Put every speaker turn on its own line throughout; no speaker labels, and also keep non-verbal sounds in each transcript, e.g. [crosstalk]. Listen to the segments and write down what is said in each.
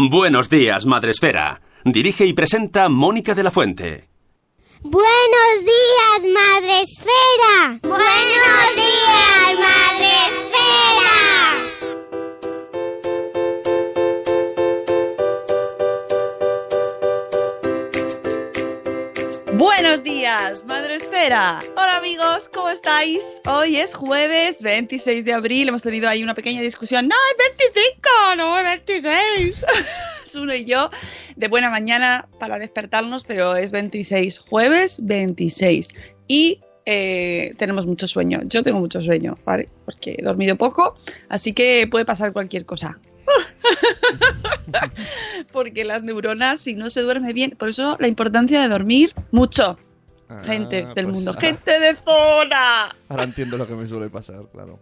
Buenos días, Madre Esfera. Dirige y presenta Mónica de la Fuente.
Buenos días, Madre Esfera. Buenos días, Madre Esfera.
Buenos días, Hola amigos, ¿cómo estáis? Hoy es jueves 26 de abril. Hemos tenido ahí una pequeña discusión. No, es 25, no es 26. es uno y yo de buena mañana para despertarnos, pero es 26. Jueves 26. Y eh, tenemos mucho sueño. Yo tengo mucho sueño, ¿vale? Porque he dormido poco, así que puede pasar cualquier cosa. [laughs] Porque las neuronas, si no se duerme bien, por eso la importancia de dormir mucho.
Ah,
Gentes del
pues
mundo, gente de zona.
Ahora entiendo lo que me suele pasar, claro.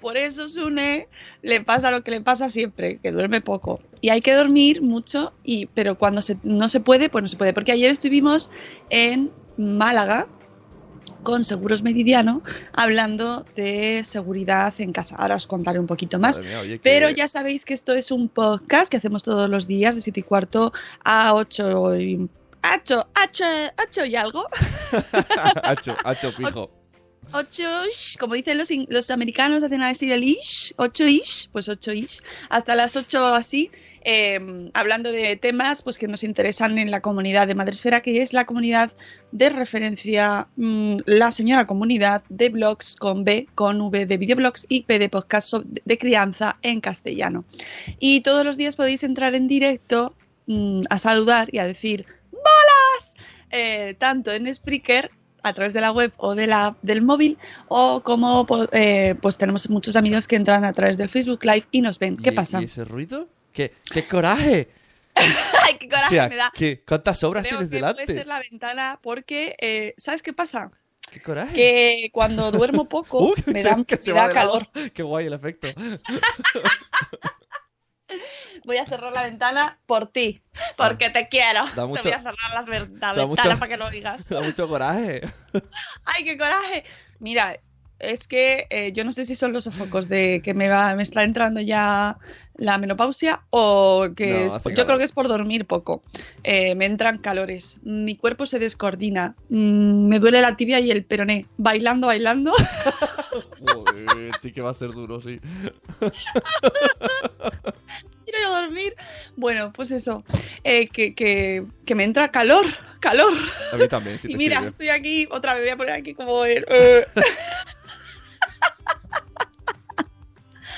Por eso Sune le pasa lo que le pasa siempre, que duerme poco. Y hay que dormir mucho, y, pero cuando se- no se puede, pues no se puede. Porque ayer estuvimos en Málaga con Seguros Meridiano hablando de seguridad en casa. Ahora os contaré un poquito más.
Madre mía, oye, que-
Pero ya sabéis que esto es un podcast que hacemos todos los días de 7 y cuarto a 8 y... 8, 8, 8 y algo. [laughs]
hacho, hacho.
8 ish, como dicen los, los americanos, hacen a decir el ish, 8 ish, pues 8 ish, hasta las 8 así, eh, hablando de temas pues que nos interesan en la comunidad de Madresfera, que es la comunidad de referencia, mm, la señora comunidad de blogs con B, con V de videoblogs y P de podcast de crianza en castellano. Y todos los días podéis entrar en directo mm, a saludar y a decir ¡Bolas! Eh, tanto en Spreaker a través de la web o de la, del móvil o como po- eh, pues tenemos muchos amigos que entran a través del Facebook Live y nos ven. ¿Qué
¿Y-
pasa?
¿Y ese ruido? ¿Qué, qué coraje? [laughs]
¡Ay, qué
O
coraje
sea,
me da!
¿qué- ¿cuántas obras
Creo
tienes
que
delante?
puede ser la ventana porque, eh, ¿sabes qué pasa?
¿Qué coraje?
Que cuando duermo [laughs] poco
Uh,
me [laughs] da, me da
lado.
calor.
Qué guay el efecto.
Voy a cerrar la ventana por ti, porque te quiero.
Da mucho-
te voy a cerrar la
da
ventana
mucho-
para que lo digas. [laughs]
Da mucho coraje. [laughs]
¡Ay, qué coraje! Mira, es que eh, yo no sé si son los sofocos de que me, va, me está entrando ya la menopausia o que
No,
es- yo
calor.
creo que es por dormir poco. Eh, me entran calores, mi cuerpo se descoordina, mm, me duele la tibia y el peroné. Bailando, bailando.
Joder, sí que va a ser duro, sí. [laughs]
quiero ir a dormir. Bueno, pues eso, eh, que, que- que me entra calor, calor.
A mí también, si
y mira,
sirve.
estoy aquí, otra vez voy a poner aquí como el... [laughs]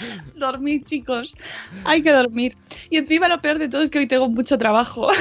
[laughs] dormir, chicos. Hay que dormir. Y encima lo peor de todo es que hoy tengo mucho trabajo. [laughs]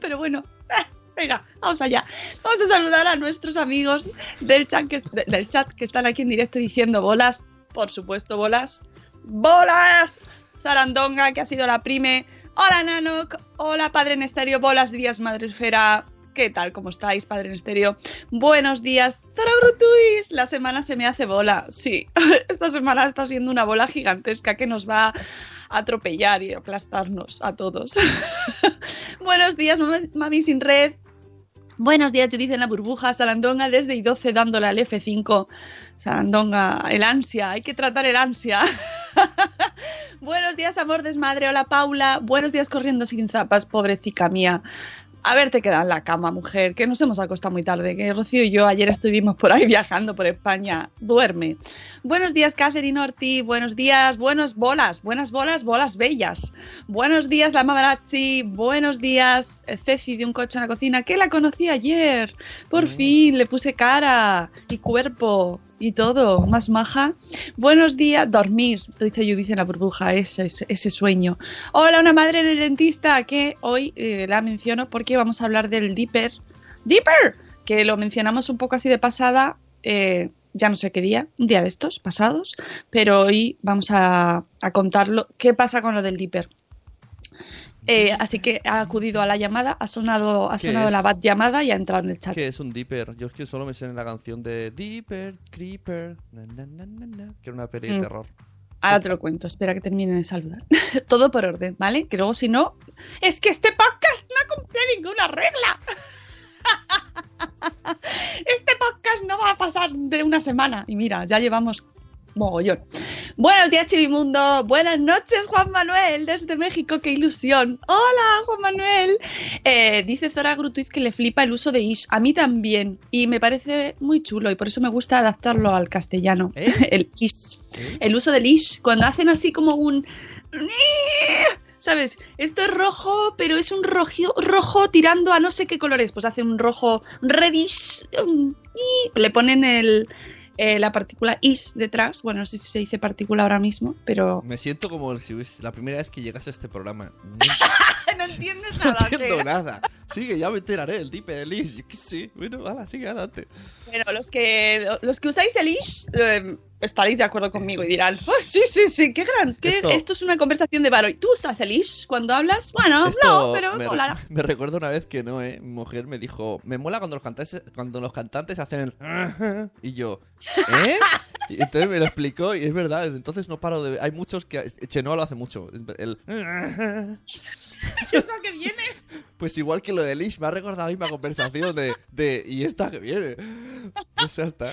Pero bueno, [laughs] venga, vamos allá. Vamos a saludar a nuestros amigos del chat, que, están aquí en directo diciendo bolas. Por supuesto, bolas. ¡Bolas! Sarandonga, que ha sido la prime. Hola, Nanok. Hola, Padre en Estéreo. Bolas, días, Madre Esfera. ¿Qué tal? ¿Cómo estáis, Padre en? Buenos días, Zara Grutuis. La semana se me hace bola. Sí, [laughs] esta semana está siendo una bola gigantesca que nos va a atropellar y aplastarnos a todos. [laughs] Buenos días, mami, sin red. Buenos días, Judith en la burbuja, Sarandonga desde I12 dándole al F5. Sarandonga, el ansia, hay que tratar el ansia. [laughs] Buenos días, amor desmadre, hola Paula. Buenos días, corriendo sin zapas, pobrecita mía. Haberte quedado en la cama, mujer, que nos hemos acostado muy tarde, que Rocío y yo ayer estuvimos por ahí [laughs] viajando por España. Duerme. Buenos días, Catherine Orti. Buenos días, buenas bolas, buenas bolas, bolas bellas. Buenos días, la Mamarazzi. Buenos días, Ceci de un coche en la cocina, que la conocí ayer. Por fin, le puse cara y cuerpo y todo, más maja. Buenos días, dormir, dice Judith en la burbuja, ese, ese sueño. Hola, una madre en el dentista, que hoy eh, la menciono porque vamos a hablar del Dipper. ¡Dipper! Que lo mencionamos un poco así de pasada, eh, ya no sé qué día, un día de estos, pasados, pero hoy vamos a, a contarlo. ¿Qué pasa con lo del Dipper? Eh, así que ha acudido a la llamada, ha sonado, ha
¿Qué
sonado la bat llamada y ha entrado en el chat.
¿Qué es un Dipper? Yo es que solo me sé en la canción de Dipper, Creeper, na, na, na, na, na, que era una peli de
Mm.
terror.
Ahora te lo cuento, espera que termine de saludar. [laughs] Todo por orden, ¿vale? Que luego si no... Es que este podcast no cumple ninguna regla. [laughs] Este podcast no va a pasar de una semana. Y mira, ya llevamos mogollón. Buenos días, Chivimundo. Buenas noches, Juan Manuel, desde México. ¡Qué ilusión! Hola, Juan Manuel. Eh, dice Zora Grutuis que le flipa el uso de ish. A mí también. Y me parece muy chulo y por eso me gusta adaptarlo al castellano.
¿Eh? [laughs]
El ish
¿Eh?
el uso del ish, cuando hacen así como un... ¿Sabes? Esto es rojo, pero es un rojo, rojo tirando a no sé qué colores. Pues hace un rojo reddish. y le ponen el, eh, la partícula ish detrás. Bueno, no sé si se dice partícula ahora mismo, pero... [laughs]
Me siento como si hubiese la primera vez que llegas a este programa. [laughs] No,
no entiendes [laughs]
no
nada.
entiendo
Tea.
nada. Sigue, ya me enteraré, el Dipper, el Is, yo qué sé. Bueno, hala, sigue adelante.
Bueno, los que, los que usáis el ish eh, estaréis de acuerdo conmigo y dirán, "Oh, sí, sí, sí, qué gran, qué-
Esto-
esto... es una conversación de varo. ¿Y tú usas el ish cuando hablas? Bueno, no, pero
me,
molará. [laughs]
me recuerdo una vez que no, eh, mi mujer me dijo, me mola cuando los cantantes, cuando los cantantes hacen el [laughs] y yo, ¿eh? Y entonces me lo explicó y es verdad, desde entonces no paro de hay muchos que Chenoa lo hace mucho, el [laughs]
¿Eso que viene?
pues igual que lo de Lish me ha recordado la misma conversación de, de y esta que viene. Pues ya está.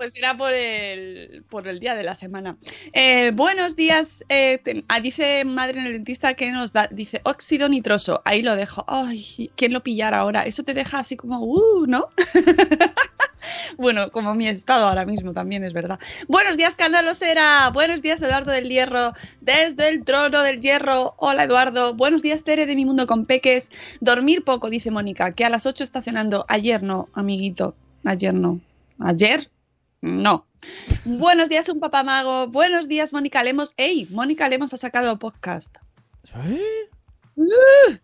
Pues será por el, por el día de la semana. Eh, buenos días. eh, ah, dice madre en el dentista que nos da. Dice óxido nitroso. Ahí lo dejo. Ay, ¿quién lo pillara ahora? Eso te deja así como, uh, ¿no? [laughs] bueno, como mi estado ahora mismo también es verdad. Buenos días, Canalosera. Buenos días, Eduardo del Hierro. Desde el trono del hierro. Hola, Eduardo. Buenos días, Tere de mi mundo con peques. Dormir poco, dice Mónica, que a las 8 está cenando. Ayer no, amiguito. Ayer no. ¿Ayer? No. Buenos días, un papamago. Buenos días, Mónica Lemos. ¡Ey! Mónica Lemos ha sacado podcast.
¿Eh?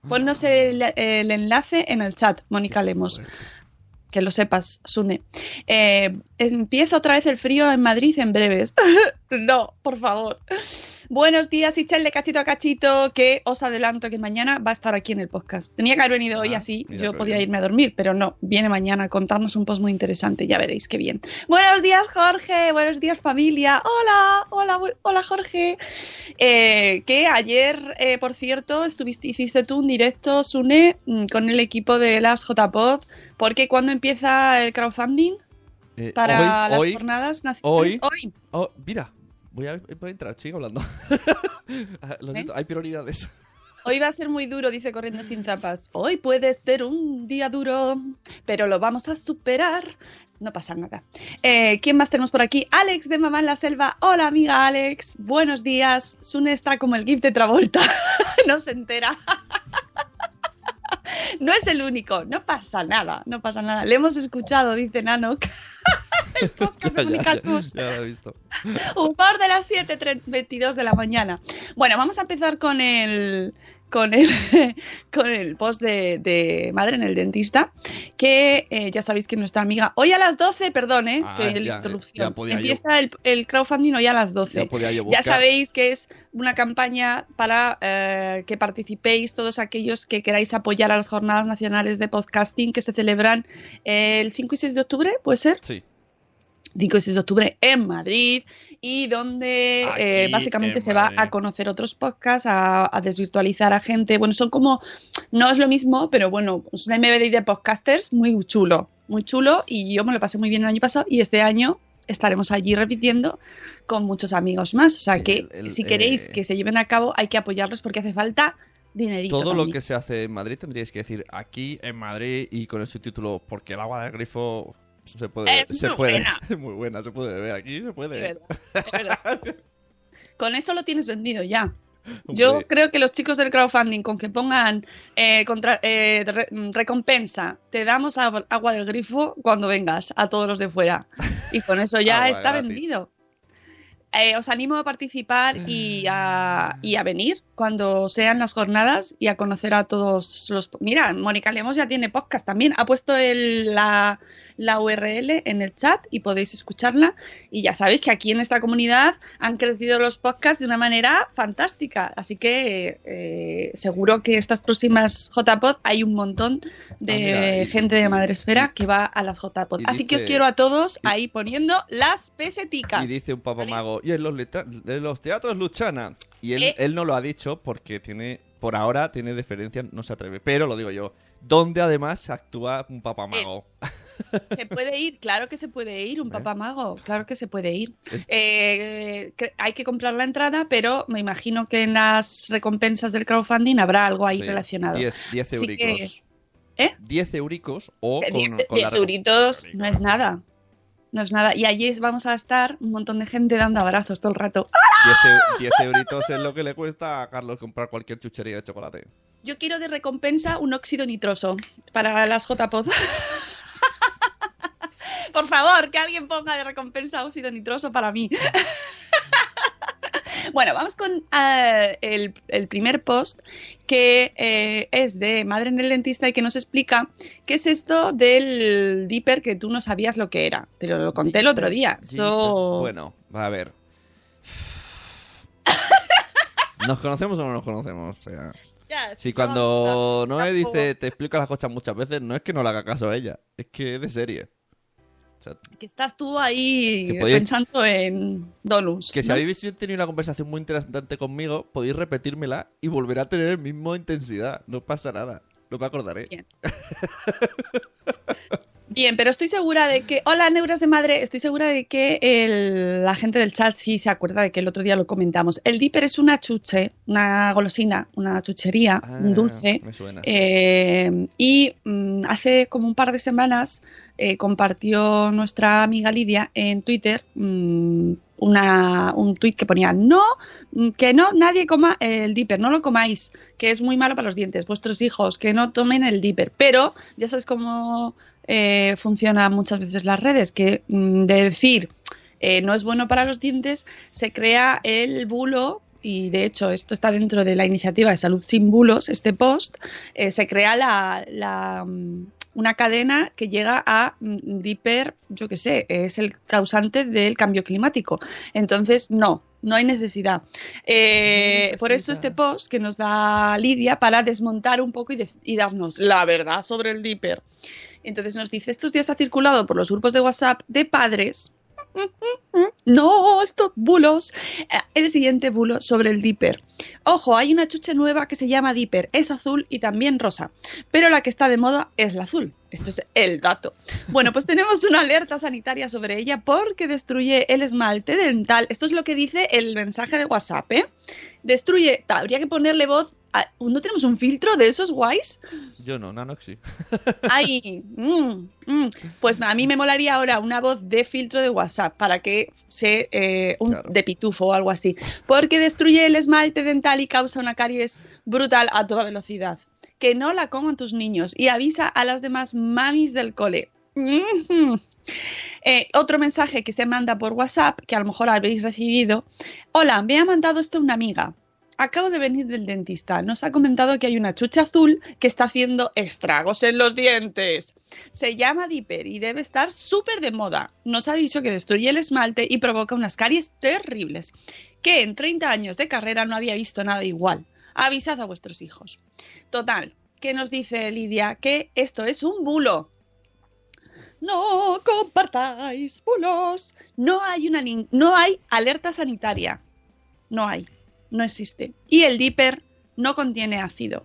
Ponnos el, el enlace en el chat, Mónica Lemos. Que lo sepas, Sune. Eh, empieza otra vez el frío en Madrid en breves. [laughs] [laughs] no, por favor. Buenos días, Ichel de cachito a cachito, que os adelanto que mañana va a estar aquí en el podcast. Tenía que haber venido hoy
Ah,
así, yo podía
bien.
irme a dormir, pero no, viene mañana a contarnos un post muy interesante, ya veréis qué bien. Buenos días, Jorge, buenos días, familia. Hola, hola, hola, Jorge. Eh, que ayer, eh, por cierto, estuviste, hiciste tú un directo, Sune, mm, con el equipo de las JPod, porque cuando empieza el crowdfunding
Eh,
para
hoy,
las
hoy,
jornadas nacionales.
hoy- oh, mira, voy a, voy a entrar, sigue hablando. [laughs] Ah, Lo hay prioridades.
Hoy va a ser muy duro, dice Corriendo sin zapas. Hoy puede ser un día duro, pero lo vamos a superar. No pasa nada. Eh, ¿Quién más tenemos por aquí? Alex de Mamá en la Selva. Hola, amiga Alex. Buenos días. Sune está como el GIF de Travolta. [laughs] no se entera. [laughs] [laughs] no es el único. No pasa nada. No pasa nada. Le hemos escuchado, dice Nano. [laughs] el podcast de
Ya, ya lo he visto.
Humor de las 7.22 de la mañana. Bueno, vamos a empezar con el con el, [laughs] con el post de, de Madre en el Dentista, que eh, ya sabéis que nuestra amiga, hoy a las 12, perdón, eh,
Ah,
que
ya,
la interrupción,
ya yo-
empieza el, el crowdfunding hoy a las 12.
Ya
sabéis que es una campaña para eh, que participéis todos aquellos que queráis apoyar a las jornadas nacionales de podcasting que se celebran el 5 y 6 de octubre, ¿puede ser?
Sí.
5 y 6 de octubre en Madrid y donde eh, básicamente
en
se va a conocer otros podcasts, a, a desvirtualizar a gente. Bueno, son como, no es lo mismo, pero bueno, es una MBD de podcasters muy chulo, muy chulo y yo me lo pasé muy bien el año pasado y este año estaremos allí repitiendo con muchos amigos más. O sea que
El- el,
si queréis
eh,
que se lleven a cabo hay que apoyarlos porque hace falta dinerito.
Todo lo que se hace en Madrid tendríais que decir aquí en Madrid y con el subtítulo porque el agua del grifo se puede
Es
se
muy
puede
buena.
es [laughs] muy buena se puede beber aquí se
Es
puede
verdad, es verdad. [laughs] Con eso lo tienes vendido ya. Yo creo que los chicos del crowdfunding, con que pongan eh, contra- eh, re- mm, recompensa, te damos ag- agua del grifo cuando vengas a todos los de fuera. Y con eso ya [laughs] está
gratis.
vendido. Eh, os animo a participar y a, y a venir cuando sean las jornadas y a conocer a todos los... Mira, Mónica Lemos ya tiene podcast también. Ha puesto el- la, la URL en el chat y podéis escucharla. Y ya sabéis que aquí en esta comunidad han crecido los podcasts de una manera fantástica. Así que eh, seguro que estas próximas JPod hay un montón de
Ah, mira, y-
gente de Madresfera que va a las JPod. Así que os
dice-
quiero a todos
y-
ahí poniendo las peseticas.
y dice un
¿vale?
papamago y en los, en los teatros Luchana y él,
Eh.
él no lo ha dicho porque tiene por ahora tiene deferencia no se atreve pero lo digo yo donde además actúa un papamago
Se puede ir, claro que se puede ir, un
¿Eh?
papá mago, claro que se puede ir.
Eh.
Eh, hay que comprar la entrada, pero me imagino que en las recompensas del crowdfunding habrá algo ahí
Sí,
relacionado.
10 10
Así que-
euricos
¿Eh?
10 euricos o
Eh,
con,
10
con la
10 euritos no es nada. No es nada. Y allí vamos a estar un montón de gente dando abrazos todo el rato.
10, eu- 10 euritos es lo que le cuesta a Carlos comprar cualquier chuchería de chocolate.
Yo quiero de recompensa un óxido nitroso para las JPod. [laughs] Por favor, que alguien ponga de recompensa óxido nitroso para mí. Bueno, vamos con eh, el, el primer post que eh, es de Madre en el Dentista y que nos explica qué es esto del Dipper que tú no sabías lo que era, pero lo conté el otro día. Esto...
Bueno, va a ver. [laughs] ¿Nos conocemos o no nos conocemos? O sea, si
no,
cuando
no,
Noé
tampoco.
dice te explico las cosas muchas veces, no es que no le haga caso a ella, es que es de serie. Sea,
Que estás tú ahí
podéis-
pensando en Donuts.
que si habéis tenido una conversación muy interesante conmigo, podéis repetírmela y volver a tener el mismo intensidad. No pasa nada. No me acordaré.
Bien. [laughs] Bien, pero estoy segura de que. Hola, neuras de madre. Estoy segura de que el- la gente del chat sí se acuerda de que el otro día lo comentamos. El Dipper es una chuche, una golosina, una chuchería,
Ah,
un dulce.
Me suena.
Eh, y mm, hace como un par de semanas eh, compartió nuestra amiga Lidia en Twitter mm, una, un tuit que ponía no, que no, nadie coma el dipper, no lo comáis, que es muy malo para los dientes, vuestros hijos, que no tomen el dipper. Pero ya sabes cómo eh, funcionan muchas veces las redes, que mm, de decir eh, no es bueno para los dientes, se crea el bulo y de hecho esto está dentro de la iniciativa de Salud sin Bulos, este post, eh, se crea la, la, mm, una cadena que llega a mm, Dipper, yo qué sé, es el causante del cambio climático. Entonces, no, no hay necesidad. Eh,
No
por eso este post que nos da Lidia para desmontar un poco y, de- y darnos la verdad sobre el Dipper. Entonces nos dice, estos días ha circulado por los grupos de WhatsApp de padres. No, estos bulos. Eh, El siguiente bulo sobre el Dipper. Ojo, hay una chuche nueva que se llama Dipper. Es azul y también rosa. Pero la que está de moda es la azul. Esto es el dato. Bueno, pues tenemos una alerta sanitaria sobre ella porque destruye el esmalte dental. Esto es lo que dice el mensaje de WhatsApp, ¿eh? Destruye. Habría que ponerle voz. A- ¿No tenemos un filtro de esos guays?
Yo no, Nanox sí. [laughs]
Ay, mm, mm. pues a mí me molaría ahora una voz de filtro de WhatsApp para que se eh, un,
Claro.
de pitufo o algo así, porque destruye el esmalte dental y causa una caries brutal a toda velocidad. Que no la coman tus niños y avisa a las demás mamis del cole. Mhm. Eh, otro mensaje que se manda por WhatsApp, que a lo mejor habéis recibido. Hola, me ha mandado esto una amiga. Acabo de venir del dentista. Nos ha comentado que hay una chucha azul que está haciendo estragos en los dientes. Se llama Dipper y debe estar súper de moda. Nos ha dicho que destruye el esmalte y provoca unas caries terribles. Que en 30 años de carrera no había visto nada igual. Avisad a vuestros hijos. Total, ¿qué nos dice Lidia? Que esto es un bulo. No compartáis bulos. No hay, una, no hay alerta sanitaria. No hay. No existe. Y el Dipper no contiene ácido.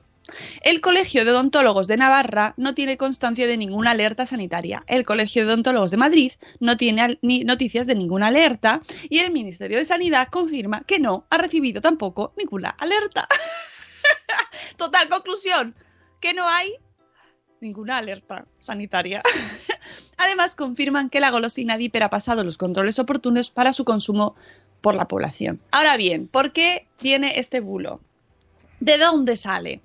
El Colegio de Odontólogos de Navarra no tiene constancia de ninguna alerta sanitaria. El Colegio de Odontólogos de Madrid no tiene ni noticias de ninguna alerta. Y el Ministerio de Sanidad confirma que no ha recibido tampoco ninguna alerta. [laughs] Total, conclusión, que no hay ninguna alerta sanitaria. [laughs] Además, confirman que la golosina Dipper ha pasado los controles oportunos para su consumo por la población. Ahora bien, ¿por qué viene este bulo? ¿De dónde sale?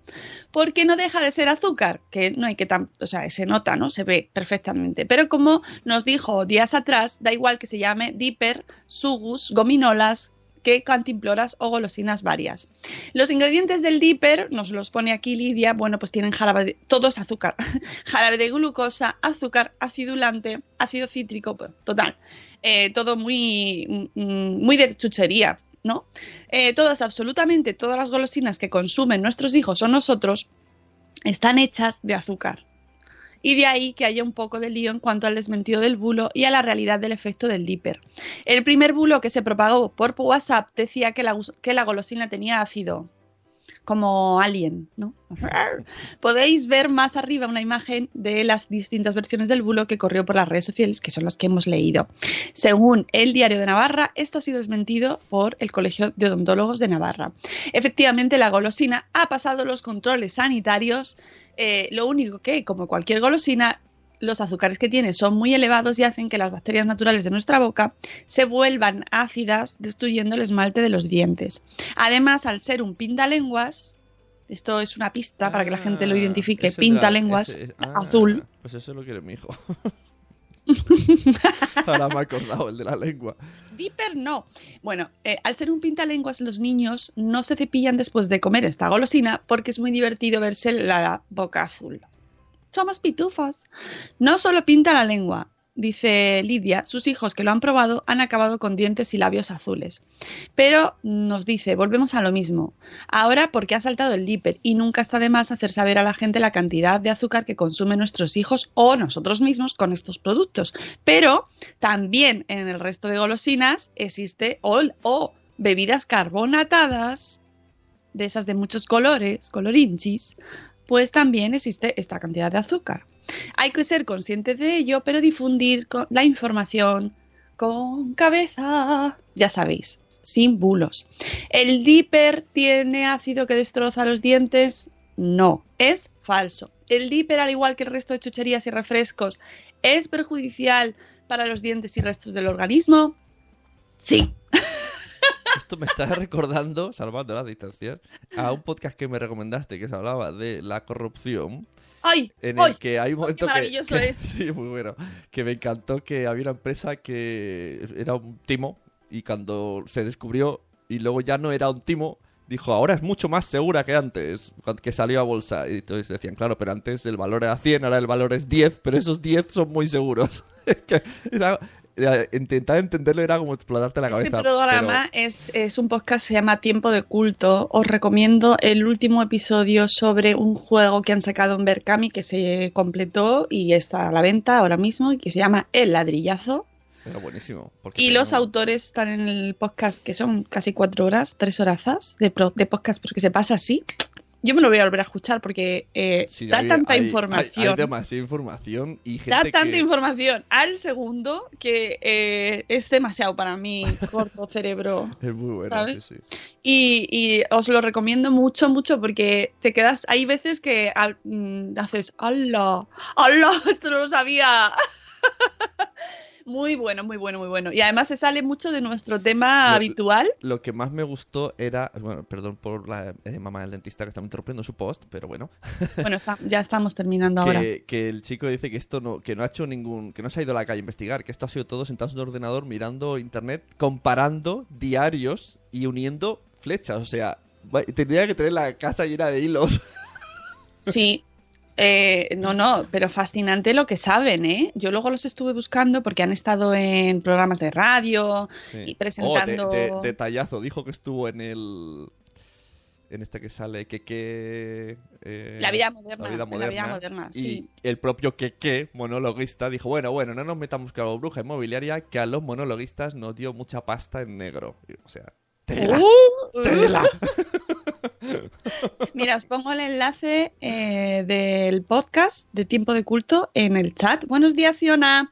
Porque no deja de ser azúcar, que no hay que tan, o sea, se nota, ¿no? Se ve perfectamente. Pero como nos dijo días atrás, da igual que se llame Dipper, Sugus, gominolas, que cantimploras o golosinas varias. Los ingredientes del Dipper, nos los pone aquí Lidia, bueno, pues tienen jarabe de, azúcar, [laughs] jarabe de glucosa, azúcar, acidulante, ácido cítrico, pues, total, eh, todo muy, mm, muy de chuchería, ¿no? Eh, todas, absolutamente todas las golosinas que consumen nuestros hijos o nosotros están hechas de azúcar. Y de ahí que haya un poco de lío en cuanto al desmentido del bulo y a la realidad del efecto del Dipper. El primer bulo que se propagó por WhatsApp decía que la, gus- que la golosina tenía ácido, como alien, ¿no? Podéis ver más arriba una imagen de las distintas versiones del bulo que corrió por las redes sociales, que son las que hemos leído. Según el Diario de Navarra, esto ha sido desmentido por el Colegio de Odontólogos de Navarra. Efectivamente, la golosina ha pasado los controles sanitarios, eh, lo único que, como cualquier golosina, los azúcares que tiene son muy elevados y hacen que las bacterias naturales de nuestra boca se vuelvan ácidas, destruyendo el esmalte de los dientes. Además, al ser un pintalenguas, esto es una pista para que la gente lo
Ah,
identifique, pintalenguas
ese- ah,
azul.
Pues eso lo quiere mi hijo. [laughs] Ahora me he acordado el de la lengua.
Dipper no. Bueno, eh, al ser un pintalenguas, los niños no se cepillan después de comer esta golosina porque es muy divertido verse la boca azul. Somos pitufos. No solo pinta la lengua, dice Lidia, sus hijos que lo han probado han acabado con dientes y labios azules. Pero nos dice, volvemos a lo mismo. Ahora porque ha saltado el Dipper y nunca está de más hacer saber a la gente la cantidad de azúcar que consumen nuestros hijos o nosotros mismos con estos productos. Pero también en el resto de golosinas existe o bebidas carbonatadas, de esas de muchos colores, colorinchis, pues también existe esta cantidad de azúcar. Hay que ser conscientes de ello, pero difundir la información con cabeza, ya sabéis, sin bulos. ¿El Dipper tiene ácido que destroza los dientes? No, es falso. El Dipper, al igual que el resto de chucherías y refrescos, ¿es perjudicial para los dientes y restos del organismo? Sí. [laughs]
Esto me está recordando, salvando las distancias, a un podcast que me recomendaste que se hablaba de la corrupción.
¡Ay!
En
¡Ay!
el que hay un momento que,
maravilloso
que-
es! [laughs]
sí, muy bueno, que me encantó que había una empresa que era un timo y cuando se descubrió y luego ya no era un timo, dijo, ahora es mucho más segura que antes, que salió a bolsa. Y entonces decían, claro, pero antes el valor era 100, ahora el valor es 10, pero esos 10 son muy seguros. [laughs] Era- intentar entenderlo era como explotarte la cabeza.
Ese programa es, es un podcast, se llama Tiempo de Culto. Os recomiendo el último episodio sobre un juego que han sacado en Berkami que se completó y está a la venta ahora mismo y que se llama El Ladrillazo.
pero buenísimo.
Y los autores están en el podcast que son casi cuatro horas, tres horazas de, pro- de podcast porque se pasa así. Yo me lo voy a volver a escuchar porque eh,
Sí,
da
hay-
tanta
hay-
información.
Hay, hay demasiada información y gente
Da tanta
que...
información al segundo que eh, es demasiado para mi [laughs] corto cerebro.
Es muy bueno, sí, sí.
Y, y os lo recomiendo mucho, mucho, porque te quedas. Hay veces que al- mm, haces, ¡Hala! ¡Hala! [laughs] Esto no lo sabía. [laughs] Muy bueno, muy bueno, muy bueno. Y además se sale mucho de nuestro tema
Lo-
habitual.
Lo que más me gustó era, bueno, perdón por la eh, mamá del dentista que está interrumpiendo su post, pero bueno, [laughs]
Bueno, está- ya estamos terminando ahora.
que, el chico dice que esto no, que no ha hecho ningún, que no se ha ido a la calle a investigar, que esto ha sido todo sentados en un ordenador mirando internet, comparando diarios y uniendo flechas, o sea, tendría que tener la casa llena de hilos. [laughs]
Sí. Eh, no, no, pero fascinante lo que saben, ¿eh? Yo luego los estuve buscando porque han estado en programas de radio
Sí.
y presentando.
Oh, de- de- detallazo, dijo que estuvo en el en este que sale que que eh,
La vida moderna,
La vida
en la vida moderna,
y
sí.
el propio que monologuista dijo bueno bueno no nos metamos con la bruja inmobiliaria que a los monologuistas nos dio mucha pasta en negro o sea tela
Uh, uh.
tela [laughs]
Mira, os pongo el enlace eh, del podcast de Tiempo de Culto en el chat. Buenos días, Iona.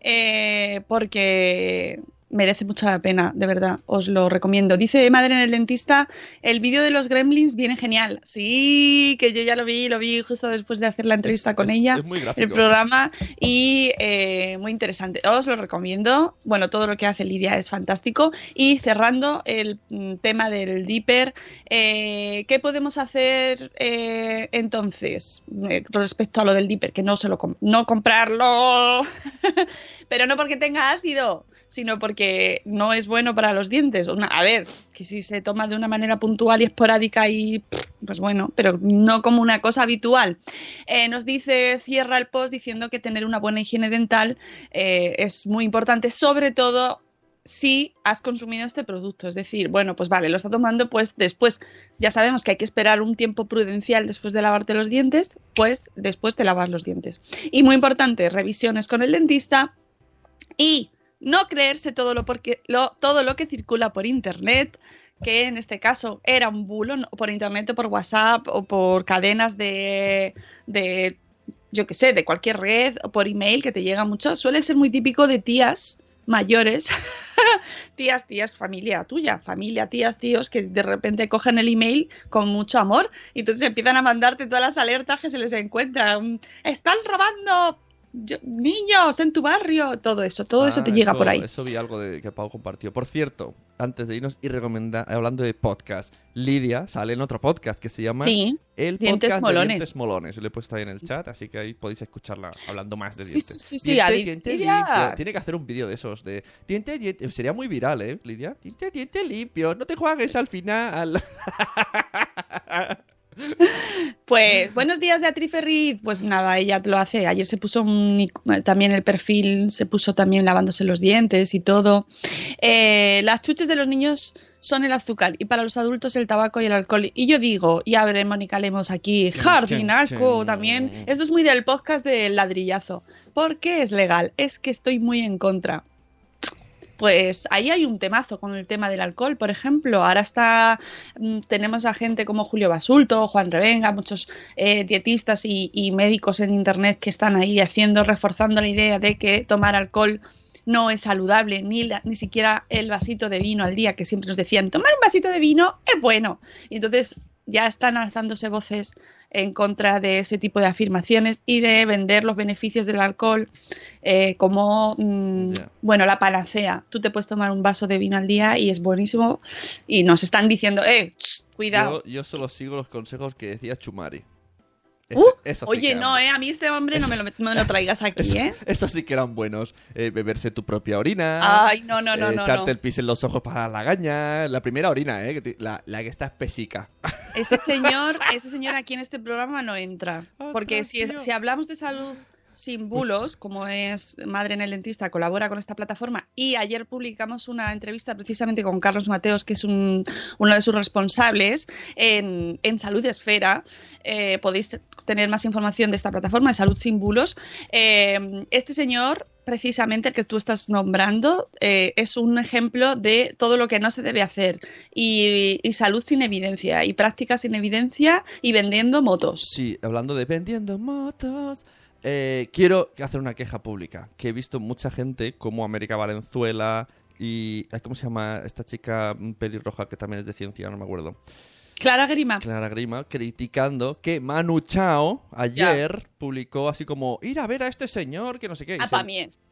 Eh, porque merece mucho la pena, de verdad, os lo recomiendo. Dice Madre en el Dentista, el vídeo de los gremlins viene genial. Sí, que yo ya lo vi, lo vi justo después de hacer la entrevista
Es-
con
es-
ella.
es muy
el programa y eh, muy interesante. Os lo recomiendo. Bueno, todo lo que hace Lidia es fantástico. Y cerrando el mm, tema del Dipper, eh, ¿qué podemos hacer eh, entonces respecto a lo del Dipper? Que no se lo com- no comprarlo, [laughs] pero no porque tenga ácido, sino porque no es bueno para los dientes. Una- a ver, que si se toma de una manera puntual y esporádica y pues bueno, pero no como una cosa habitual. Eh, nos dice, cierra el post diciendo que tener una buena higiene dental eh, es muy importante, sobre todo si has consumido este producto. Es decir, bueno, pues vale, lo está tomando, pues después ya sabemos que hay que esperar un tiempo prudencial después de lavarte los dientes, pues después te lavas los dientes. Y muy importante, revisiones con el dentista y no creerse todo lo, porque, todo lo que circula por internet, que en este caso era un bulo por internet o por WhatsApp o por cadenas de, de yo qué sé, de cualquier red o por email que te llega mucho, suele ser muy típico de tías mayores, [laughs] tías, tías, familia tuya, familia, tías, tíos, que de repente cogen el email con mucho amor y entonces empiezan a mandarte todas las alertas que se les encuentran. Están robando yo- niños en tu barrio, todo eso, todo eso
Ah,
te llega por ahí.
Eso vi algo de, que Pau compartió. Por cierto, antes de irnos y recomendar, hablando de podcast, Lidia sale en otro podcast que se llama
Sí,
El
Dientes
Podcast
Molones.
de Dientes Molones. Lo he puesto ahí en el chat, así que ahí podéis escucharla hablando más de
Sí,
dientes.
sí, sí, sí,
Diente,
Adi-
diente limpio. Tiene que hacer un vídeo de esos de diente, diente. Sería muy viral, ¿eh, Lidia? Diente, diente limpio. No te juegues al final. [laughs]
Pues buenos días, Beatriz Ferriz. Pues nada, ella lo hace. Ayer se puso un también el perfil, se puso también lavándose los dientes y todo. Eh, las chuches de los niños son el azúcar y para los adultos el tabaco y el alcohol. Y yo digo, y abre Mónica Lemos aquí, jardinaco también. Esto es muy del podcast del ladrillazo. ¿Por qué es legal? Es que estoy muy en contra. Pues ahí hay un temazo con el tema del alcohol, por ejemplo. Ahora está, mm, tenemos a gente como Julio Basulto, Juan Revenga, muchos eh, dietistas y, médicos en internet que están ahí haciendo, reforzando la idea de que tomar alcohol no es saludable, ni, ni siquiera el vasito de vino al día, que siempre nos decían, tomar un vasito de vino es bueno. Y entonces ya están alzándose voces en contra de ese tipo de afirmaciones y de vender los beneficios del alcohol eh, como, mm, bueno, la panacea. Tú te puedes tomar un vaso de vino al día y es buenísimo y nos están diciendo, eh, ch, cuidado.
Yo, yo solo sigo los consejos que decía Chumari.
Uh,
sí
oye,
eran
no, eh, a mí este hombre no me lo, no me lo traigas aquí,
Eso-
¿eh?
Esos sí que eran buenos. Eh, beberse tu propia orina.
Ay, no, no, no,
eh,
no.
echarte
no.
el pis en los ojos para la gaña. La primera orina, ¿eh? que la, la que está espesica.
Ese señor, [laughs] ese señor aquí en este programa no entra.
Ostras,
Porque si, si hablamos de salud sin bulos, como es Madre en el Dentista, colabora con esta plataforma y ayer publicamos una entrevista precisamente con Carlos Mateos, que es un- uno de sus responsables en, en Salud Esfera. Eh, podéis tener más información de esta plataforma de Salud sin bulos. Eh, este señor precisamente el que tú estás nombrando eh, es un ejemplo de todo lo que no se debe hacer y, y salud sin evidencia y prácticas sin evidencia y vendiendo motos.
Sí, hablando de vendiendo motos. Eh, quiero hacer una queja pública. Que he visto mucha gente como América Valenzuela y. ¿Cómo se llama esta chica pelirroja que también es de ciencia? No me acuerdo.
Clara Grima.
Clara Grima, criticando que Manu Chao ayer publicó así como: ir a ver a este señor que no sé qué. y
Ah,
se-
para mí es.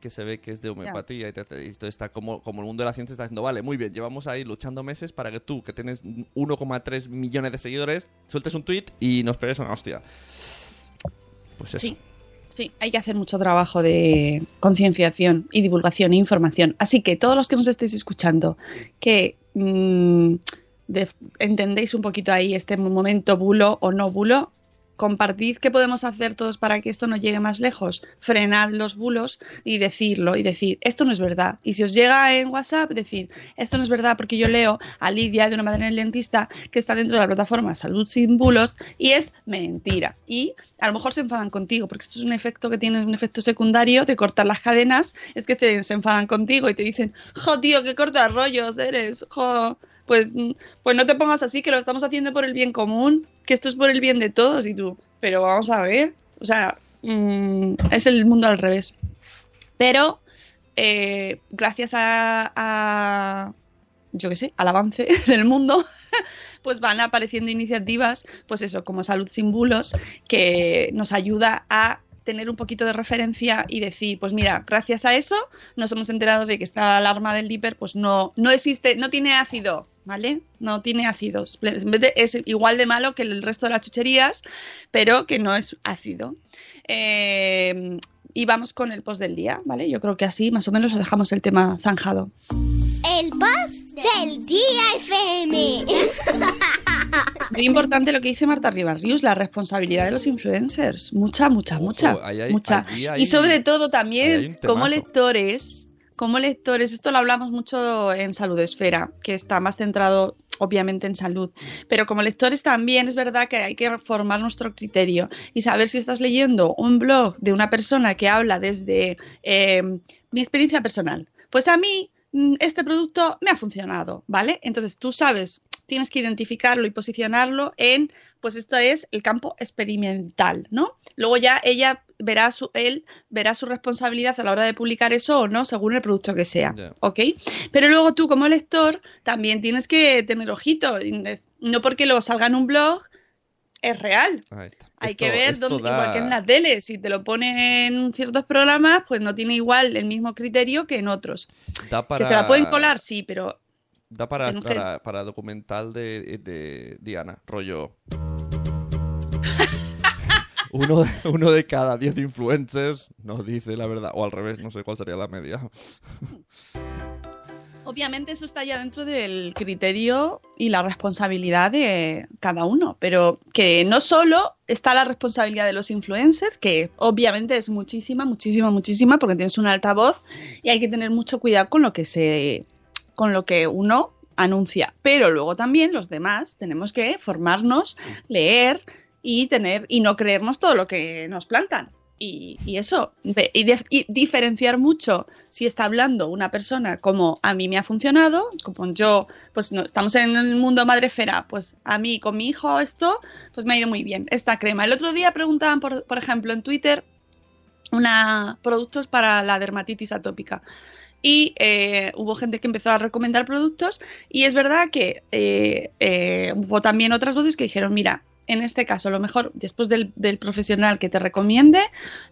que se ve que es de homeopatía y, te- y esto está como, como el mundo de la ciencia está diciendo, vale, muy bien, llevamos ahí luchando meses para que tú, que tienes 1,3 millones de seguidores, sueltes un tweet y nos pegues una hostia. Pues eso.
Sí, sí, hay que hacer mucho trabajo de concienciación y divulgación e información. Así que todos los que nos estéis escuchando, que mm, de- entendéis un poquito ahí este momento bulo o no bulo, compartid qué podemos hacer todos para que esto no llegue más lejos. Frenad los bulos y decirlo y decir, esto no es verdad. Y si os llega en WhatsApp, decir, esto no es verdad porque yo leo a Lidia de una madre en el dentista que está dentro de la plataforma Salud sin bulos y es mentira. Y a lo mejor se enfadan contigo porque esto es un efecto que tiene un efecto secundario de cortar las cadenas, es que te, se enfadan contigo y te dicen, jo tío, qué cortas rollos eres, jo. Pues, mm, pues no te pongas así, que lo estamos haciendo por el bien común, que esto es por el bien de todos y tú, pero vamos a ver, o sea, mm, es el mundo al revés. Pero eh, gracias a, yo qué sé, al avance [laughs] del mundo, [laughs] pues van apareciendo iniciativas, pues eso, como Salud sin Bulos, que nos ayuda a tener un poquito de referencia y decir, pues mira, gracias a eso nos hemos enterado de que esta alarma del Dipper pues no, no existe, no tiene ácido, ¿vale? No tiene ácidos. En vez de- es igual de malo que el resto de las chucherías, pero que no es ácido. Eh, y vamos con el post del día, ¿vale? Yo creo que así más o menos lo dejamos el tema zanjado.
El post del día FM.
Muy importante lo que dice Marta Ribarrius, la responsabilidad de los influencers. Mucha, mucha, mucha.
Ojo, ahí hay-
mucha.
hay-
y sobre todo también, como lectores, como lectores, esto lo hablamos mucho en Salud Esfera, que está más centrado obviamente en salud, pero como lectores también es verdad que hay que formar nuestro criterio y saber si estás leyendo un blog de una persona que habla desde eh, mi experiencia personal. Pues a mí mm, este producto me ha funcionado, ¿vale? Entonces tú sabes, tienes que identificarlo y posicionarlo en, pues esto es el campo experimental, ¿no? Luego ya ella verá su, él verá su responsabilidad a la hora de publicar eso o no, según el producto que sea. ¿ok? Pero luego tú como lector también tienes que tener ojito, no porque lo salga en un blog es real. Hay
Esto-
que ver dónde,
da-
igual que en la tele, si te lo ponen en ciertos programas, pues no tiene igual el mismo criterio que en otros.
da para,
Que se la pueden colar, sí, pero
Da para, para, para documental de, de Diana, rollo. [laughs] uno, de, uno de cada diez influencers nos dice la verdad. O al revés, no sé cuál sería la media.
Obviamente eso está ya dentro del criterio y la responsabilidad de cada uno, pero que no solo está la responsabilidad de los influencers, que obviamente es muchísima, muchísima, muchísima, porque tienes un altavoz y hay que tener mucho cuidado con lo que se con lo que uno anuncia, pero luego también los demás tenemos que formarnos, leer y tener y no creernos todo lo que nos plantan. Y, y eso, y, y diferenciar mucho si está hablando una persona como a mí me ha funcionado, como yo, pues no, estamos en el mundo madrefera, pues a mí con mi hijo esto, pues me ha ido muy bien, esta crema. El otro día preguntaban, por, por ejemplo, en Twitter, una productos para la dermatitis atópica. Y eh, hubo gente que empezó a recomendar productos y es verdad que eh, eh, hubo también otras voces que dijeron, mira, en este caso, lo mejor después del, profesional que te recomiende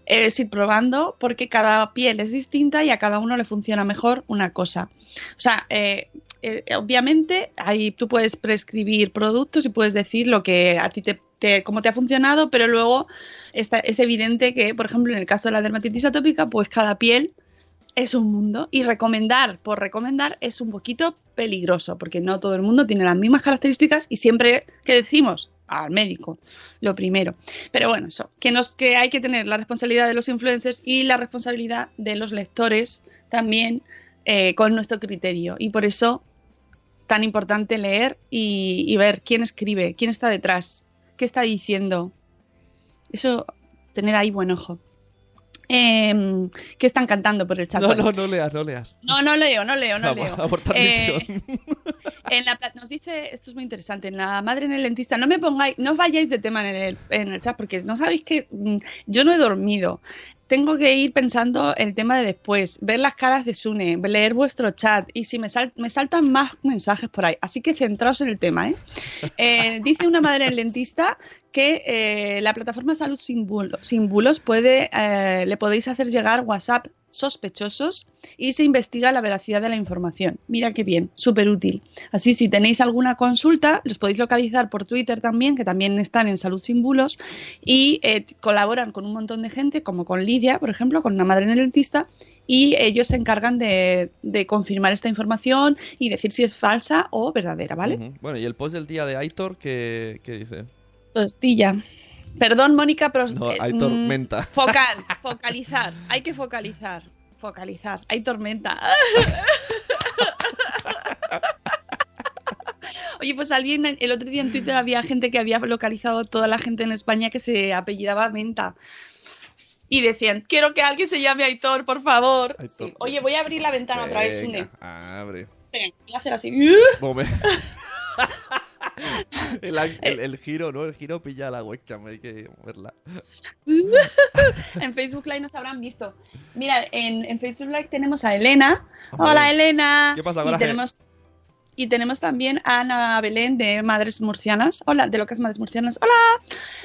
es ir probando porque cada piel es distinta y a cada uno le funciona mejor una cosa. O sea, eh, obviamente ahí tú puedes prescribir productos y puedes decir lo que a ti te, te- cómo te ha funcionado, pero luego está, es evidente que, por ejemplo, en el caso de la dermatitis atópica, pues cada piel es un mundo y recomendar por recomendar es un poquito peligroso porque no todo el mundo tiene las mismas características y siempre que decimos al médico, lo primero. Pero bueno, eso, que, nos, que hay que tener la responsabilidad de los influencers y la responsabilidad de los lectores también eh, con nuestro criterio. Y por eso tan importante leer y, y ver quién escribe, quién está detrás, qué está diciendo. Eso, tener ahí buen ojo. Em, ¿Qué están cantando por el chat?
No, no, no leas, no leas.
No, no leo, no leo, no leo.
abortar
Eh, [laughs] en la, nos dice, esto es muy interesante, en la madre en el dentista, no me pongáis, no os vayáis de tema en el, en el chat, porque no sabéis que mm, yo no he dormido. Tengo que ir pensando el tema de después, ver las caras de Sune, leer vuestro chat y si me, sal- me saltan más mensajes por ahí. Así que centraos en el tema. ¿eh? Eh, [laughs] dice una madre en dentista que eh, la plataforma Salud sin, Bulo- sin Bulos puede, eh, le podéis hacer llegar WhatsApp sospechosos y se investiga la veracidad de la información. Mira qué bien, súper útil. Así, si tenéis alguna consulta, los podéis localizar por Twitter también, que también están en Salud Sin Bulos, y eh, colaboran con un montón de gente, como con Lidia, por ejemplo, con una madre neurologista, y ellos se encargan de, de confirmar esta información y decir si es falsa o verdadera, ¿vale?
Bueno, y el post del día de Aitor, ¿qué, qué dice?
Tostilla. Perdón, Mónica, pero...
No,
eh,
hay
mm,
tormenta. [laughs]
Focal, focalizar. Hay que focalizar. Focalizar. Hay tormenta. [laughs] Oye, pues alguien, el otro día en Twitter había gente que había localizado toda la gente en España que se apellidaba Menta. Y decían, quiero que alguien se llame Aitor, por favor.
Aitor.
Sí. Oye, voy a abrir la ventana otra vez.
Venga, abre.
Venga, voy a hacer así. [laughs]
Momen- el, ang- el- el giro, ¿no? El giro pilla la webcam, hay que moverla. [laughs]
en Facebook Live nos habrán visto. Mira, en, en Facebook Live tenemos a Elena.
Hombre.
Hola, Elena.
¿Qué pasa,
y tenemos y tenemos también a Ana Belén de Madres Murcianas. Hola, de Locas Madres Murcianas. Hola.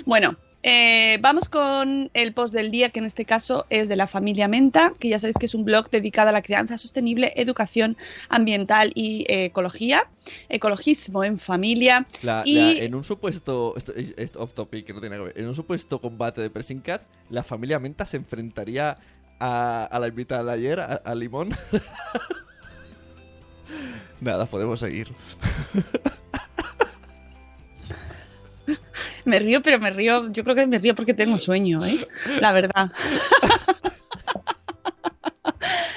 Bueno, eh, vamos con el post del día, que en este caso es de la familia Menta, que ya sabéis que es un blog dedicado a la crianza sostenible, educación ambiental y eh, ecología, ecologismo en familia.
La-
Y-
la- en un supuesto. Esto es es off topic, que no tiene nada que ver. En un supuesto combate de Pressing Cats, la familia Menta se enfrentaría a, a la invitada de ayer, a, a Limón. [laughs] Nada, podemos seguir. [laughs]
Me río, pero me río, yo creo que me río porque tengo sueño, ¿eh? La verdad. [laughs]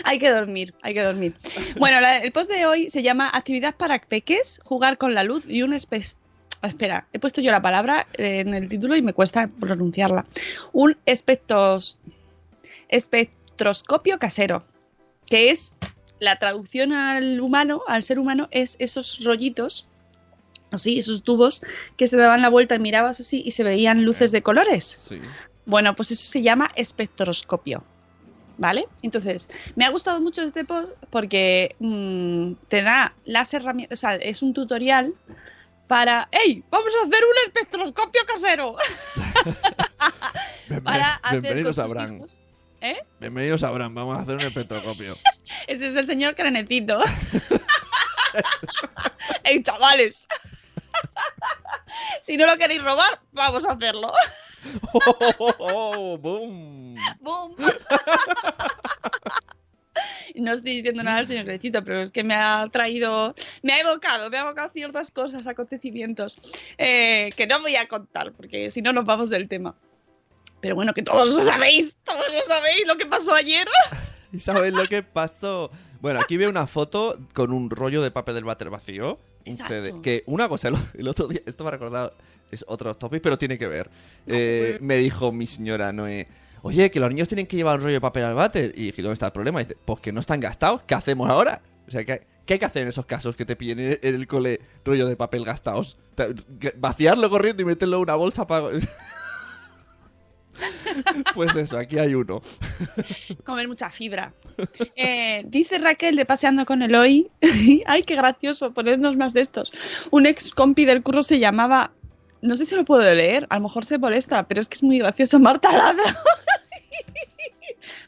hay que dormir, hay que dormir. Bueno, el post de hoy se llama Actividad para peques, jugar con la luz y un espe- Espera, he puesto yo la palabra eh, en el título y me cuesta pronunciarla. Un espectos... espectroscopio casero, que es la traducción al humano, al ser humano, es esos rollitos así, esos tubos que se daban la vuelta y mirabas así y se veían luces de colores.
Sí.
Bueno, pues eso se llama espectroscopio. ¿Vale? Entonces, me ha gustado mucho este post porque mm, te da las herramientas, o sea, es un tutorial para, ¡Ey! Vamos a hacer un espectroscopio casero [laughs] para hacer con
bienvenidos a Abraham.
hijos. ¿Eh?
Bienvenidos a Abraham, vamos a hacer un espectroscopio. [laughs]
Ese es el señor Cranecito. [laughs] ¡Ey, chavales! [laughs] si no lo queréis robar, vamos a hacerlo.
oh, oh, oh, boom.
¡Bum! [laughs] No estoy diciendo nada al señor Crecito, pero es que me ha traído, me ha evocado, me ha evocado ciertas cosas, acontecimientos, eh, que no voy a contar, porque si no nos vamos del tema. Pero bueno, que todos lo sabéis, todos lo sabéis lo que pasó ayer.
¿Y [laughs] sabéis lo que pasó? Bueno, aquí veo una foto con un rollo de papel del váter vacío. Que una cosa, el, el otro día, esto me ha recordado, es otro topic, pero tiene que ver. Eh, me dijo mi señora Noé, oye, que los niños tienen que llevar un rollo de papel al váter. Y dije, ¿dónde está el problema? Y dice, pues que no están gastados, ¿qué hacemos ahora? O sea, ¿qué, qué hay que hacer en esos casos que te piden en el cole rollo de papel gastados? Vaciarlo corriendo y meterlo en una bolsa para... [laughs] [laughs] pues eso, aquí hay uno. [laughs]
Comer mucha fibra. Eh, dice Raquel de Paseando con Eloy. [laughs] Ay, qué gracioso, ponednos más de estos. Un ex compi del curro se llamaba. No sé si lo puedo leer, a lo mejor se molesta, pero es que es muy gracioso. Marta Ladro.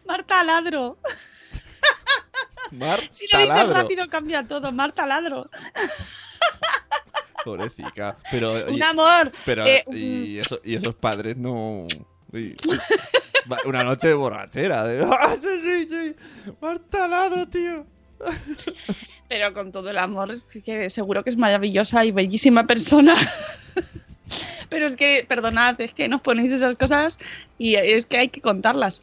Marta Ladro.
Marta
Si lo dices
Ladro.
rápido cambia todo. Marta Ladro.
Pobrecita. Pero,
Un
y-
amor.
pero
Eh,
y, eso- y esos padres no... Una noche de borrachera. De... ¡Ah, sí, sí, sí! Marta Ladro, tío.
Pero con todo el amor, sí que seguro que es maravillosa y bellísima persona. Pero es que, perdonad, es que nos ponéis esas cosas y es que hay que contarlas.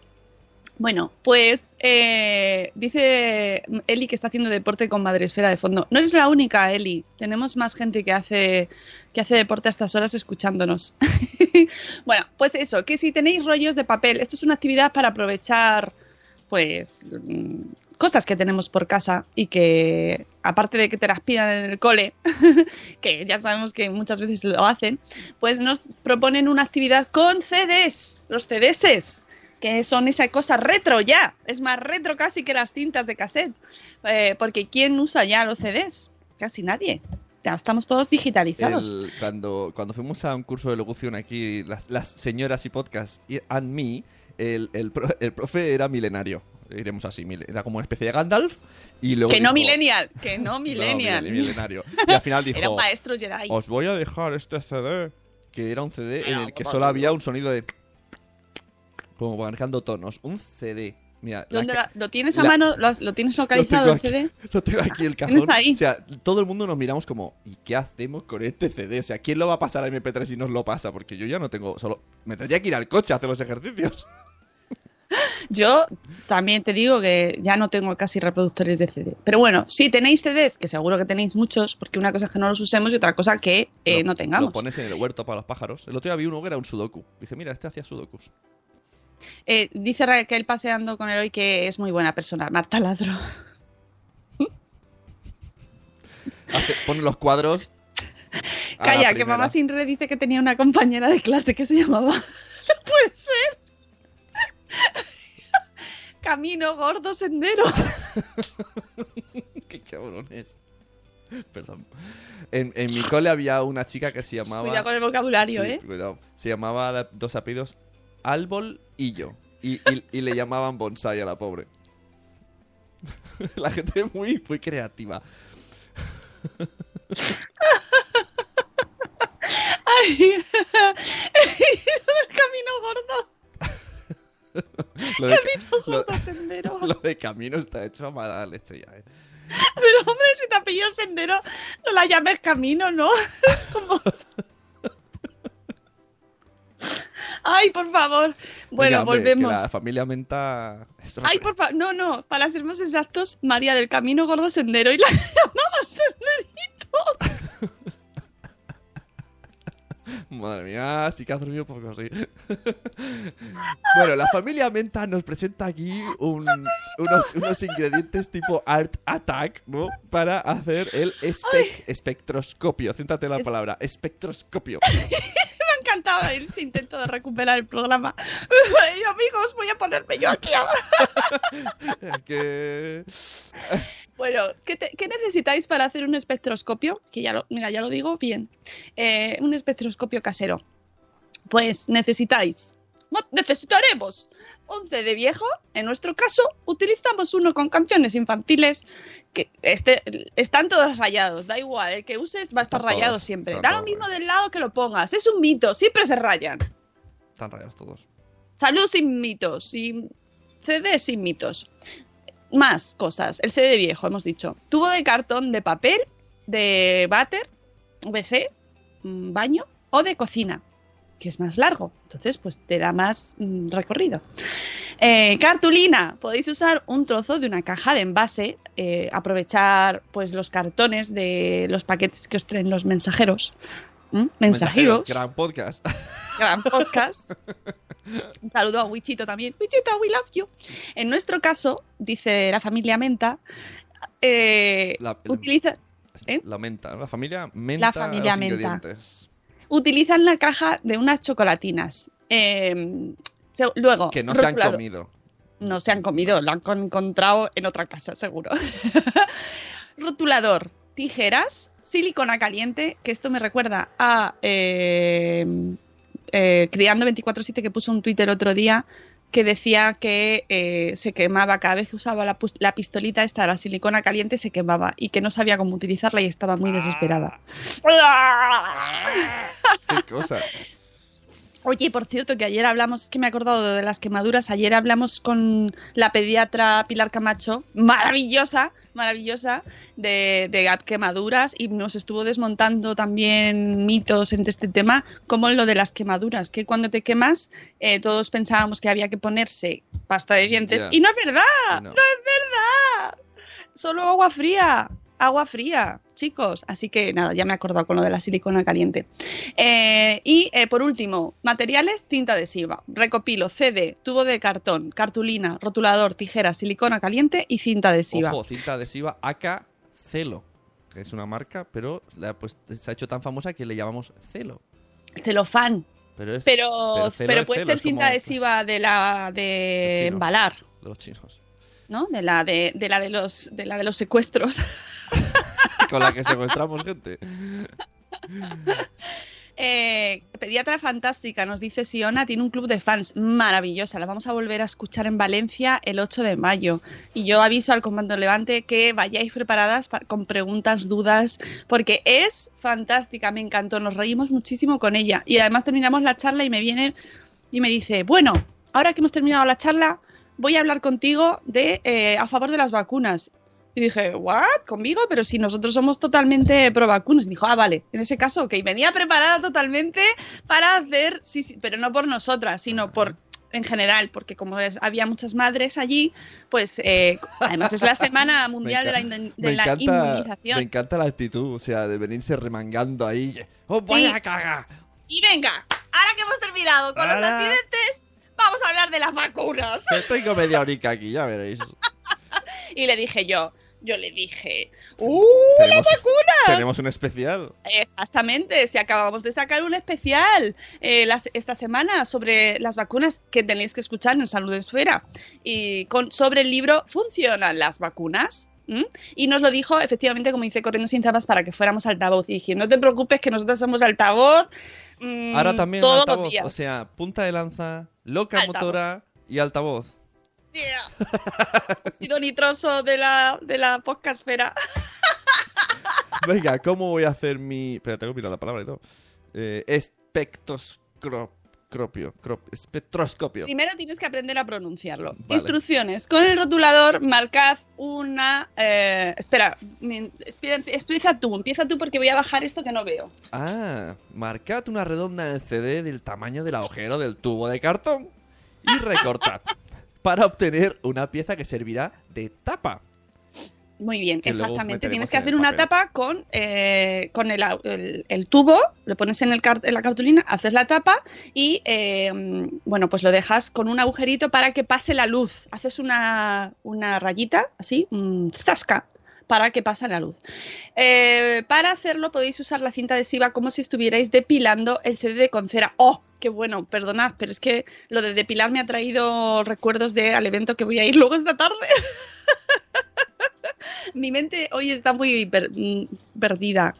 Bueno, pues eh, dice Eli que está haciendo deporte con Madresfera de fondo. No eres la única, Eli. Tenemos más gente que hace, que hace deporte a estas horas escuchándonos. [laughs] bueno, pues eso, que si tenéis rollos de papel, esto es una actividad para aprovechar, pues, mm, cosas que tenemos por casa y que, aparte de que te las pidan en el cole, [laughs] que ya sabemos que muchas veces lo hacen, pues nos proponen una actividad con CDs, los CDs, que son esa cosa retro ya, es más retro casi que las cintas de cassette, Eh, porque ¿quién usa ya los CDs? Casi nadie. Estamos todos digitalizados.
El- cuando, cuando fuimos a un curso de locución aquí, las, las señoras y podcast y and me, el, el, el profe era milenario. iremos así. Era como una especie de Gandalf. Y luego
Que no millennial, que no [laughs] millennial.
mil- milenario. Y al final [laughs] dijo:
Era un maestro Jedi.
Os voy a dejar este CD. Que era un CD en el que solo había un sonido de. Como marcando tonos. Un CD. Mira, la
¿Dónde
ca-
la- ¿Lo tienes a
la-
mano? ¿Lo, lo tienes localizado
tengo
el CD?
Lo tengo aquí el
¿Tienes
cajón.
ahí?
O sea, todo el mundo nos miramos como, ¿y qué hacemos con este CD? O sea, ¿quién lo va a pasar a MP3 si nos lo pasa? Porque yo ya no tengo, solo me tendría que ir al coche a hacer los ejercicios. [laughs]
Yo también te digo que ya no tengo casi reproductores de CD. Pero bueno, si tenéis CDs, que seguro que tenéis muchos, porque una cosa es que no los usemos y otra cosa que eh,
Lo-
no tengamos.
Lo pones en el huerto para los pájaros. El otro día vi uno que era un sudoku. Dice, mira, este hacía sudokus.
Eh, dice Raquel paseando con el hoy que es muy buena persona, Marta Ladro.
Hace- pone los cuadros. [laughs]
Calla, que mamá Sinre dice que tenía una compañera de clase que se llamaba. [laughs] No puede ser. [laughs] Camino gordo sendero.
Qué cabrones. Perdón. En, en mi cole había una chica que se llamaba.
Cuidado con el vocabulario,
Sí,
¿eh?
cuidado. Se llamaba dos apellidos Árbol y yo. Y, y- y le llamaban bonsai a la pobre. [laughs] La gente es muy, muy creativa. [laughs]
Ay, [laughs] el camino gordo.
Lo de,
Camino
lo-
gordo sendero.
lo de camino está hecho a mala leche ya, ¿eh?
Pero hombre, si te apellido sendero, no la llames camino, ¿no? Es como... Ay, por favor. Bueno,
Venga, hombre, que
volvemos.
la familia Menta.
Ay, por favor. No, no. Para ser más exactos, María del Camino Gordo Sendero y la [laughs] llamaba Senderito. [laughs]
Madre mía, sí que has dormido poco, sí. [laughs] bueno, la familia Menta nos presenta aquí un- unos, unos ingredientes tipo Art Attack, ¿no? Para hacer el espe- espectroscopio. Céntrate la
Es-
palabra, espectroscopio.
Encantado ese intento de recuperar el programa. [laughs] Ay, amigos, voy a ponerme yo aquí. [laughs]
es que...
Bueno, ¿qué, te- qué necesitáis para hacer un espectroscopio? Que ya lo, mira, ya lo digo bien. Eh, un espectroscopio casero. Pues necesitáis, necesitaremos un CD viejo. En nuestro caso, utilizamos uno con canciones infantiles que este, están todos rayados. Da igual, el que uses va a estar rayado
todos,
siempre. Da lo mismo del lado que lo pongas. Es un mito, siempre se rayan.
Están rayados todos.
Salud sin mitos y CD sin mitos. Más cosas. El CD viejo, hemos dicho. Tubo de cartón, de papel, de váter, VC, mm, baño o de cocina, que es más largo. Entonces, pues te da más mm, recorrido. Eh, cartulina. Podéis usar un trozo de una caja de envase, eh, aprovechar pues los cartones de los paquetes que os traen los mensajeros. ¿Mm? Mensajeros
Gran podcast.
gran podcast. Un saludo a Wichito también. Wichito, we love you. En nuestro caso, dice la familia Menta, eh,
La,
utiliza, ¿eh?
la menta, ¿no? La familia Menta.
La familia
los
Menta. Utilizan la caja de unas chocolatinas. Eh, se- luego,
Que no se han comido.
No se han comido, lo han con- encontrado en otra casa, seguro. [laughs] Rotulador, tijeras, silicona caliente, que esto me recuerda a eh, eh, Criando 24-7 que puso un Twitter otro día que decía que eh, se quemaba cada vez que usaba la, la pistolita esta, la silicona caliente, se quemaba y que no sabía cómo utilizarla y estaba muy desesperada. [laughs]
Qué cosa.
Oye, por cierto, que ayer hablamos, es que me he acordado de las quemaduras, ayer hablamos con la pediatra Pilar Camacho, maravillosa, maravillosa, de, de quemaduras y nos estuvo desmontando también mitos en este tema, como lo de las quemaduras, que cuando te quemas eh, todos pensábamos que había que ponerse pasta de dientes y no es verdad,
No.
no es verdad, solo agua fría. Agua fría, chicos. Así que nada, ya me he acordado con lo de la silicona caliente. Eh, y eh, por último, materiales, cinta adhesiva. Recopilo CD, tubo de cartón, cartulina, rotulador, tijera, silicona caliente y cinta adhesiva.
Ojo, cinta adhesiva AK Celo. Que es una marca, pero la, pues, se ha hecho tan famosa que le llamamos Celo.
Celofán.
Pero es
Pero,
Pero
puede
celo,
ser cinta
como-
adhesiva de la de
Los chinos.
embalar,
de los chinos.
¿No? De la de, de la de los de la de los secuestros. [laughs]
Con la que secuestramos gente. [laughs]
Eh, pediatra fantástica, nos dice Siona, tiene un club de fans maravillosa. La vamos a volver a escuchar en Valencia el 8 de mayo. Y yo aviso al Comando Levante que vayáis preparadas pa- con preguntas, dudas, porque es fantástica, me encantó. Nos reímos muchísimo con ella. Y además terminamos la charla y me viene y me dice, bueno, ahora que hemos terminado la charla, voy a hablar contigo de eh, a favor de las vacunas. Y dije, ¿what? ¿Conmigo? Pero si nosotros somos totalmente pro vacunas. Y dijo, ah, vale, en ese caso, ok, venía preparada totalmente para hacer, sí, sí, pero no por nosotras, sino por en general, porque como es- había muchas madres allí, pues eh, además es la Semana [laughs] Mundial de la, de la
encanta,
Inmunización.
Me encanta la actitud, o sea, de venirse remangando ahí. ¡Oh, vaya caga!
Y venga, ahora que hemos terminado con los
Ahora-
accidentes, vamos a hablar de las vacunas.
Tengo media horica aquí, ya veréis. [laughs]
Y le dije yo, yo le dije, ¡uh, las vacunas!
tenemos un especial.
Exactamente, si acabamos de sacar un especial eh, las- esta semana sobre las vacunas que tenéis que escuchar en Salud Esfera y con, sobre el libro ¿Funcionan las vacunas? ¿Mm? Y nos lo dijo efectivamente, como dice Corriendo sin Zapas, para que fuéramos altavoz. Y dije, no te preocupes que nosotros somos altavoz. mm,
Ahora también
todos
altavoz,
los días.
o sea, punta de lanza, locomotora y altavoz.
Yeah. [laughs] Óxido nitroso de la, de la podcastfera. [laughs]
Venga, ¿cómo voy a hacer mi... Espera, tengo que mirar la palabra y todo. Eh, espectroscopio.
Primero tienes que aprender a pronunciarlo.
Vale.
Instrucciones. Con el rotulador marcad una... eh, espera, empieza tú, empieza tú porque voy a bajar esto que no veo.
Ah, marcad una redonda en el CD del tamaño del agujero del tubo de cartón y recortad [laughs] para obtener una pieza que servirá de tapa.
Muy bien, exactamente. Tienes que hacer una tapa con, eh, con el, el- el tubo, lo pones en, el en la cartulina, haces la tapa y, eh, bueno, pues lo dejas con un agujerito para que pase la luz. Haces una, una rayita, así, un zasca, para que pase la luz. Eh, para hacerlo podéis usar la cinta adhesiva como si estuvierais depilando el CD con cera. ¡Oh! Qué bueno, perdonad, pero es que lo de depilar me ha traído recuerdos de al evento que voy a ir luego esta tarde. [laughs] [laughs] Mi mente hoy está muy per- perdida,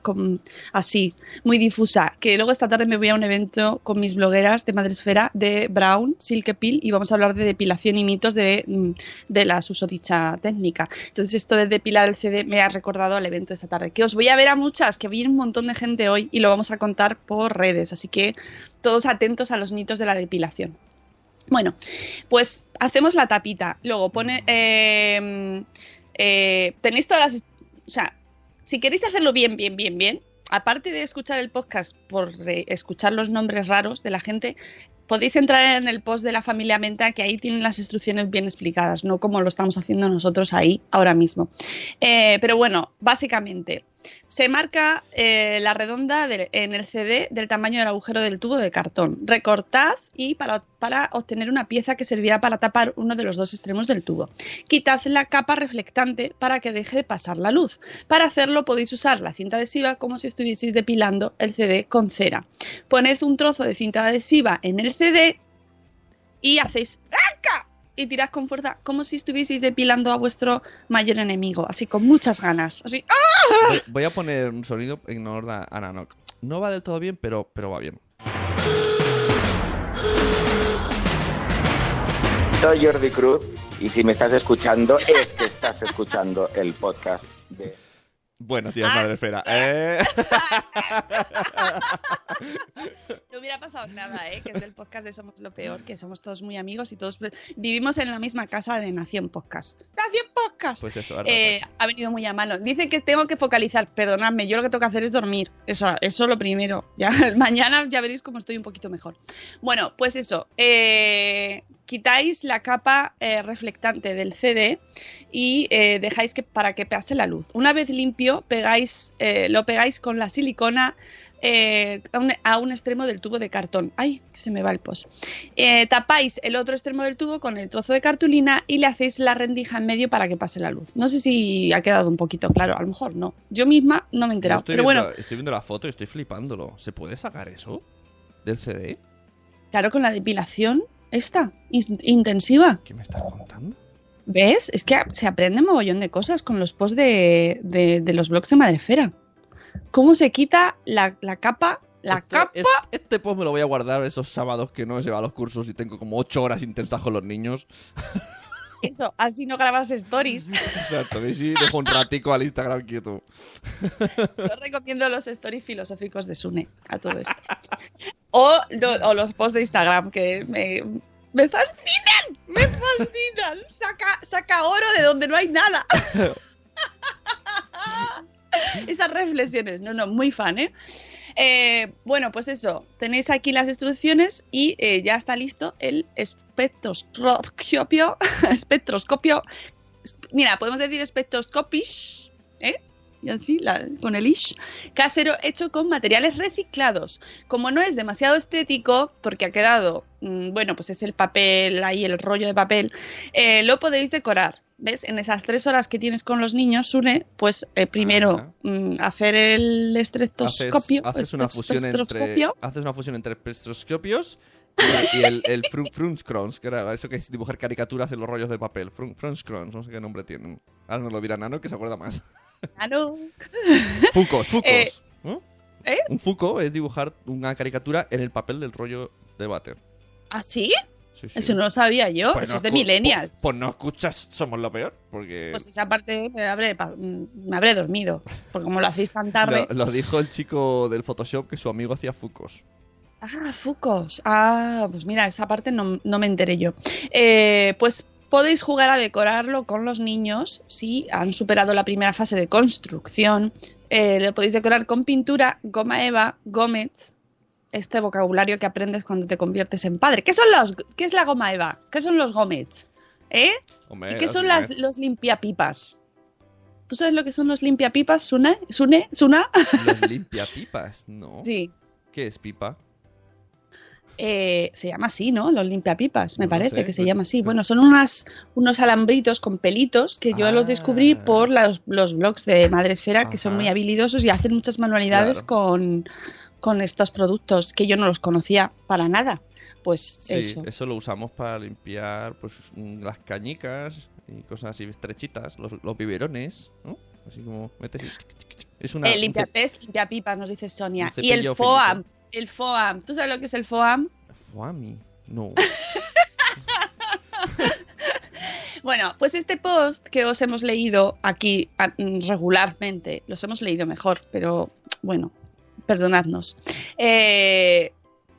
así, muy difusa. Que luego esta tarde me voy a un evento con mis blogueras de Madresfera de Brown, Silke Peel, y vamos a hablar de depilación y mitos de, mm, de la susodicha técnica. Entonces, esto de depilar el CD me ha recordado al evento esta tarde. Que os voy a ver a muchas, que viene un montón de gente hoy y lo vamos a contar por redes. Así que todos atentos a los mitos de la depilación. Bueno, pues hacemos la tapita. Luego pone. eh, eh, tenéis todas las. O sea, si queréis hacerlo bien, bien, bien, bien, aparte de escuchar el podcast por escuchar los nombres raros de la gente, podéis entrar en el post de la familia Menta, que ahí tienen las instrucciones bien explicadas, no como lo estamos haciendo nosotros ahí ahora mismo. Eh, pero bueno, básicamente, se marca eh, la redonda en el CD del tamaño del agujero del tubo de cartón. Recortad y para, para obtener una pieza que servirá para tapar uno de los dos extremos del tubo. Quitad la capa reflectante para que deje de pasar la luz. Para hacerlo podéis usar la cinta adhesiva como si estuvieseis depilando el CD con cera. Poned un trozo de cinta adhesiva en el CD y hacéis ¡Tranca! Y tirad con fuerza como si estuvieseis depilando a vuestro mayor enemigo, así con muchas ganas. Así, ¡ah!
Voy, voy a poner un sonido en honor a Ananok. No va del todo bien, pero, pero va bien.
Soy Jordi Cruz y si me estás escuchando es que estás escuchando el podcast de...
Buenos días,
Ah.
madre esfera. Eh, [laughs]
No hubiera pasado nada, ¿eh? que es del podcast de Somos lo Peor, que somos todos muy amigos y todos vivimos en la misma casa de Nación Podcast. ¡Nación Podcast!
pues eso, ahora
Eh, ha venido muy a mano. Dice que tengo que focalizar. Perdonadme, yo lo que tengo que hacer es dormir. Eso, eso lo primero. Ya, [laughs] mañana ya veréis cómo estoy un poquito mejor. Bueno, pues eso. eh, quitáis la capa eh, reflectante del CD y eh, dejáis que para que pase la luz. Una vez limpio, pegáis, eh, lo pegáis con la silicona a, un, a un extremo del tubo de cartón. ¡Ay! se me va el post. Tapáis el otro extremo del tubo con el trozo de cartulina y le hacéis la rendija en medio para que pase la luz. No sé si ha quedado un poquito claro, a lo mejor no. Yo misma no me he enterado. Pero
viendo,
bueno,
estoy viendo la foto y estoy flipándolo. ¿Se puede sacar eso? ¿Del CD?
claro, con la depilación esta, in- intensiva.
¿Qué me estás contando?
¿Ves? Es que se aprende mogollón de cosas con los posts de, de- de los blogs de Madrefera. Cómo se quita la, la capa La
Este-
capa.
Este, este post me lo voy a guardar esos sábados que no he llevado a los cursos y tengo como ocho horas intensas con los niños. [laughs]
Eso, así no grabas stories. [laughs]
Exacto, sí, dejo un ratico al Instagram quieto. [laughs]
Yo recomiendo los stories filosóficos de Sune a todo esto. O, o los posts de Instagram que me, me fascinan, me fascinan. Saca, saca oro de donde no hay nada. [laughs] [laughs] Esas reflexiones, no, no, muy fan, ¿eh? Eh, bueno, pues eso, tenéis aquí las instrucciones y eh, ya está listo el espectroscopio. [laughs] espectroscopio. esp- Mira, podemos decir espectroscopish, ¿eh? Y así, la- con el ish. Casero hecho con materiales reciclados. Como no es demasiado estético, porque ha quedado, mm, bueno, pues es el papel, ahí el rollo de papel, eh, lo podéis decorar. ¿Ves? En esas tres horas que tienes con los niños, Sune, pues eh, primero
Ajá.
mm, hacer el
Haces,
estetoscopio.
haces una fusión entre,
estetoscopio.
haces una fusión entre espectroscopios y, y el, el frun- frunzkrons, que era eso que es dibujar caricaturas en los rollos de papel. Frun- Frunzkrons, no sé qué nombre tienen. Ahora nos lo dirá Nano, que se acuerda más.
Claro. [laughs]
Fucos, fucos.
Eh,
¿no?
¿eh?
Un fuco es dibujar una caricatura en el papel del rollo de váter.
¿Ah, sí?
Sí, sí.
Eso no lo sabía yo.
Pues
Eso
no
es de millennials.
Pues, pues no escuchas, somos lo peor. Porque
Pues esa parte me habré, mm, me habré dormido. Porque como lo hacéis tan tarde.
lo, lo dijo el chico del Photoshop que su amigo hacía fucos.
Ah, Fucos. Ah, pues mira, esa parte no, no me enteré yo. Eh, pues podéis jugar a decorarlo con los niños si han superado la primera fase de construcción. Eh, lo podéis decorar con pintura, goma eva, gomets. Este vocabulario que aprendes cuando te conviertes en padre. ¿Qué son los? ¿Qué es la goma eva? ¿Qué son los gomets? ¿Eh?
Hombre,
¿Y qué son las, los limpiapipas? ¿Tú sabes lo que son los limpiapipas, Sune? ¿Sune? ¿Suna?
Los [laughs] limpiapipas, no.
Sí.
¿Qué es pipa?
Eh, se llama así, ¿no? Los limpiapipas, me
No
parece
sé,
que se
pero-
llama así. Bueno, son unas, unos alambritos con pelitos que yo los descubrí
Ah.
por los, los blogs de Madresfera, que son
Ajá.
muy habilidosos y hacen muchas manualidades
Claro.
con, con estos productos que yo no los conocía para nada. Pues
Sí,
eso.
lo usamos para limpiar pues las cañicas y cosas así estrechitas, los, los biberones, ¿no? Así como metes y... Es una...
El
un
limpiapés, limpiapipas, nos dice Sonia. Y el FOAM. El FOAM. ¿Tú sabes lo que es el FOAM?
Fuami. No. [laughs]
Bueno, pues este post que os hemos leído aquí a- mm, regularmente, los hemos leído mejor, pero bueno, perdonadnos. Eh,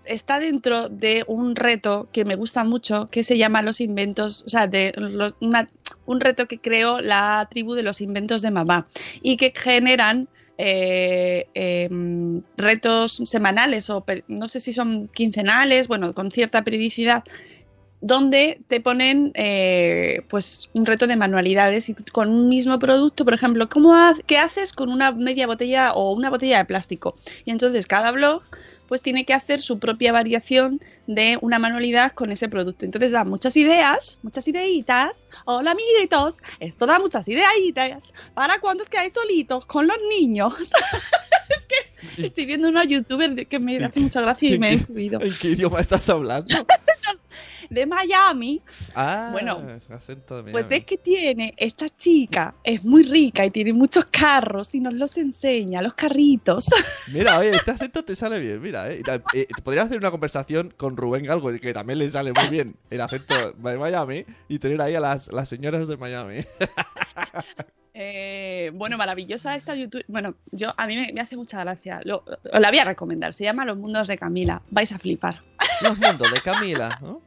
está dentro de un reto que me gusta mucho, que se llama Los Inventos, o sea, de una- un reto que creó la tribu de los inventos de mamá y que generan eh, em, retos semanales o no sé si son quincenales, bueno, con cierta periodicidad, donde te ponen eh, pues un reto de manualidades y con un mismo producto, por ejemplo, ¿cómo ¿qué haces con una media botella o una botella de plástico? Y entonces cada blog pues tiene que hacer su propia variación de una manualidad con ese producto. Entonces da muchas ideas, muchas ideitas. Hola amiguitos, esto da muchas ideitas para cuando os quedáis solitos con los niños. [laughs] es que estoy viendo una youtuber que me hace mucha gracia y me he incluido.
¿En qué idioma estás hablando? [laughs]
De Miami,
Ah,
Bueno,
acento de
Pues
Miami.
es que tiene, esta chica es muy rica y tiene muchos carros y nos los enseña, los carritos. [laughs]
Mira, oye, este acento te sale bien, mira, eh. Eh, podrías hacer una conversación con Rubén Galgo, que también le sale muy bien el acento de Miami, y tener ahí a las, las señoras de Miami. [laughs]
Eh, bueno, maravillosa esta YouTube. Bueno, yo a mí me, me hace mucha gracia. Lo- os la voy a recomendar. Se llama Los Mundos de Camila. Vais a flipar.
Los mundos de Camila, ¿no?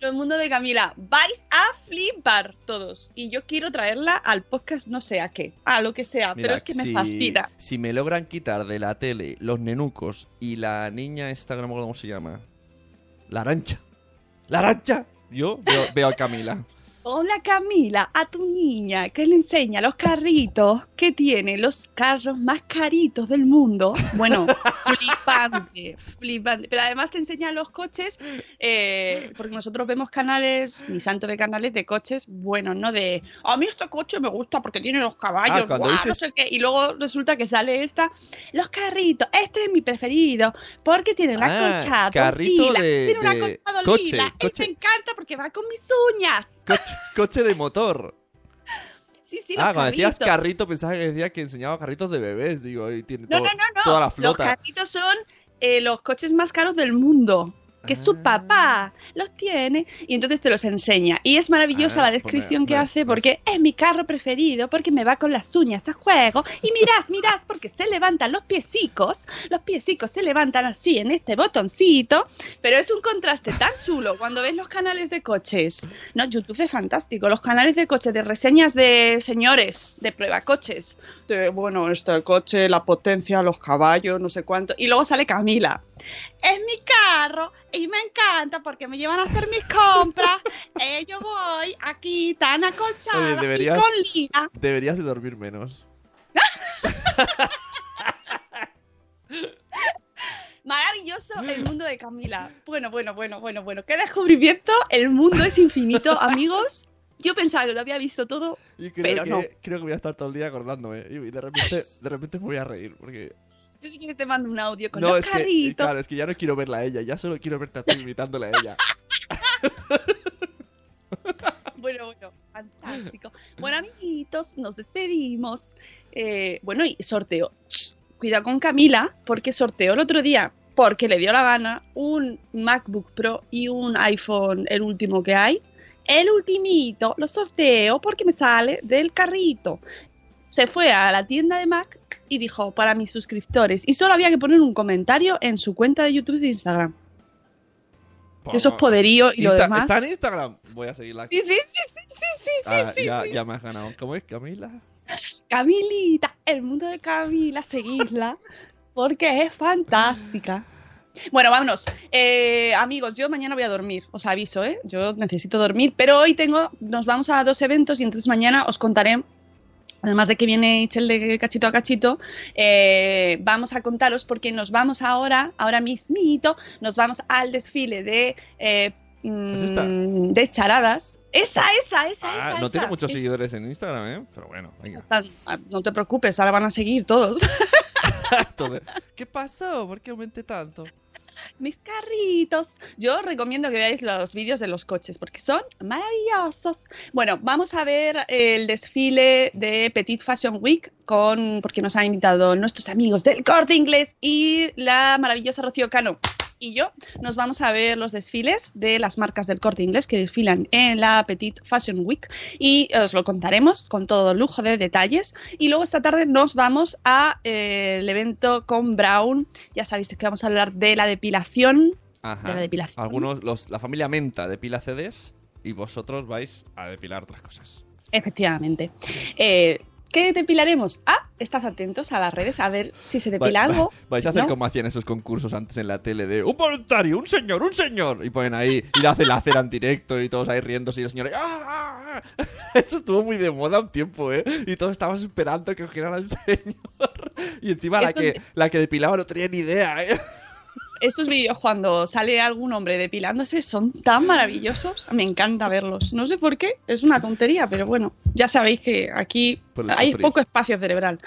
Los Mundos de Camila. Vais a flipar todos. Y yo quiero traerla al podcast no sé a qué. A lo que sea. pero es que me fascina.
Si me logran quitar de la tele los nenucos y la niña esta, no me acuerdo cómo se llama. La arancha. ¡La arancha! Yo veo, veo a Camila.
Hola Camila, a tu niña que le enseña los carritos que tiene los carros más caritos del mundo. Bueno, [laughs] flipante, flipante. Pero además te enseña los coches, eh, porque nosotros vemos canales, mi santo ve canales de coches, bueno, no de, a mí este coche me gusta porque tiene los caballos,
Ah,
no sé qué. Y luego resulta que sale esta, los carritos, este es mi preferido, porque tiene un
Ah, de-
tiene un
de coche,
lila, y
coche.
me encanta porque va con mis uñas.
Coche, coche de motor.
Sí, sí, los
ah, cuando decías carrito pensaba que decía que enseñaba carritos de bebés, digo, y tiene
No,
todo-
no, no, no.
toda la
Los
flota.
carritos son eh, los coches más caros del mundo. Que su
Ah.
papá los tiene y entonces te los enseña. Y es maravillosa
Ah,
la descripción
pues
que hace porque es mi carro preferido, porque me va con las uñas a juego. Y mirás, [laughs] mirás, porque se levantan los piecicos, los piecicos se levantan así en este botoncito, pero es un contraste tan chulo cuando ves los canales de coches. No, YouTube es fantástico, los canales de coches, de reseñas de señores, de prueba coches, de bueno, este coche, la potencia, los caballos, no sé cuánto, y luego sale Camila. Es mi carro y me encanta porque me llevan a hacer mis compras. [laughs] Eh, yo voy aquí tan acolchada
Oye, deberías-
y con lina.
Deberías de dormir menos. [laughs]
Maravilloso el mundo de Camila. Bueno, bueno, bueno, bueno, bueno. Qué descubrimiento. El mundo es infinito, [laughs] amigos. Yo pensaba que lo había visto todo.
Y creo
Pero
que,
no.
creo que voy a estar todo el día acordándome. Y de repente, de repente me voy a reír. Porque.
Yo si quieres te mando un audio con
no,
los
es que.
carritos.
Claro, es que ya no quiero verla a ella. Ya solo quiero verte a ti imitándola a ella. [laughs]
Bueno, bueno, fantástico. Bueno, amiguitos, nos despedimos. Eh, bueno, y sorteo. Cuidado con Camila, porque sorteó el otro día, porque le dio la gana, un MacBook Pro y un iPhone, el último que hay. El ultimito lo sorteo porque me sale del carrito. Se fue a la tienda de Mac y dijo para mis suscriptores. Y solo había que poner un comentario en su cuenta de YouTube y de Instagram. Eso es poderío y lo demás.
¿Está en Instagram? Voy a seguirla.
Sí, sí, sí, sí, sí, sí,
Ah,
sí,
ya,
sí.
ya me has ganado. ¿Cómo es, Camila?
Camilita, el mundo de Camila, seguidla, porque es fantástica. Bueno, vámonos. Eh, amigos, yo mañana voy a dormir, os aviso, ¿eh? Yo necesito dormir, pero hoy tengo, nos vamos a dos eventos y entonces mañana os contaré. Además de que viene Ichel de cachito a cachito, eh, vamos a contaros porque nos vamos ahora, ahora mismito, nos vamos al desfile de, eh,
¿Es
mm, de charadas. Esa, esa, esa,
Ah,
esa.
no tiene muchos
Es-
seguidores en Instagram, ¿eh? Pero bueno,
están- ah, no te preocupes, ahora van a seguir todos. [laughs]
Todo- ¿Qué pasó? ¿Por qué aumenté tanto?
Mis carritos. Yo recomiendo que veáis los vídeos de los coches porque son maravillosos. Bueno, vamos a ver el desfile de Petit Fashion Week con porque nos han invitado nuestros amigos del Corte Inglés y la maravillosa Rocío Cano. Y yo nos vamos a ver los desfiles de las marcas del Corte Inglés que desfilan en la Petit Fashion Week y os lo contaremos con todo lujo de detalles. Y luego esta tarde nos vamos a eh, evento con Brown. Ya sabéis que vamos a hablar de la depilación.
Ajá.
De la depilación.
Algunos, los, la familia Menta depila CDs y vosotros vais a depilar otras cosas.
Efectivamente. Eh, ¿Qué depilaremos? Ah, estad atentos a las redes a ver si se depila
Va- va-
algo.
Vais a hacer
no,
como hacían esos concursos antes en la tele de un voluntario, un señor, un señor. Y ponen ahí, y la hacen la cera en directo y todos ahí riéndose y los señores. ¡ah, ah, ah! [laughs] Eso estuvo muy de moda un tiempo, ¿eh? Y todos estábamos esperando que cogieran al [laughs] señor. Y encima la que,
es-
la que depilaba no tenía ni idea, ¿eh?
Esos vídeos cuando sale algún hombre depilándose son tan maravillosos. Me encanta verlos. No sé por qué, es una tontería, pero bueno, ya sabéis que aquí hay
sufrir.
poco espacio cerebral.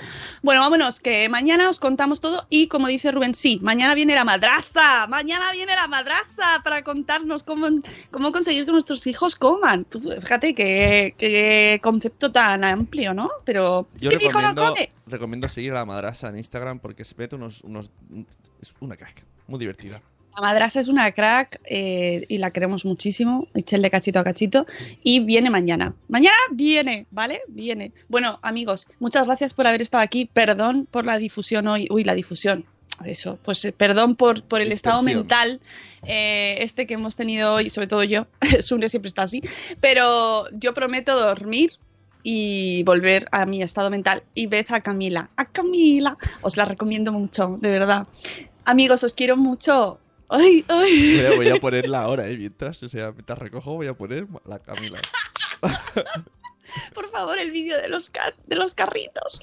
Bueno, vámonos, que mañana os contamos todo y como dice Rubén, sí, mañana viene la madraza, mañana viene la madraza para contarnos cómo, cómo conseguir que nuestros hijos coman. Tú, fíjate qué, qué concepto tan amplio, ¿no? Pero es
Yo
que mi hijo no
recomiendo,
come.
recomiendo seguir a la madrasa en Instagram porque se mete unos, unos. Es una crack, muy divertida.
La madrasa es una crack eh, y la queremos muchísimo. Echel de cachito a cachito. Y viene mañana. Mañana viene, ¿vale? Viene. Bueno, amigos, muchas gracias por haber estado aquí. Perdón por la difusión hoy. Uy, la difusión. Eso, pues eh, perdón por, por el estado mental eh, este que hemos tenido hoy, sobre todo yo. [laughs] Sune siempre está así. Pero yo prometo dormir y volver a mi estado mental. Y ved a Camila. A Camila. Os la recomiendo mucho, de verdad. Amigos, os quiero mucho. Ay, ay.
Voy a, voy a ponerla ahora, ¿eh? Mientras, o sea, mientras recojo, voy a poner la Camila. [laughs]
Por favor, el vídeo de los, de los carritos.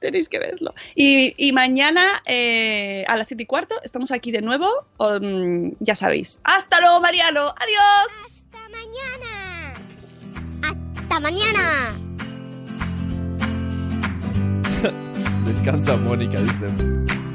Tenéis que verlo. Y, y mañana eh, a las 7 y cuarto estamos aquí de nuevo. um, ya sabéis. Hasta luego, Mariano. Adiós.
Hasta mañana. Hasta mañana. [laughs]
Descansa, Mónica, dicen.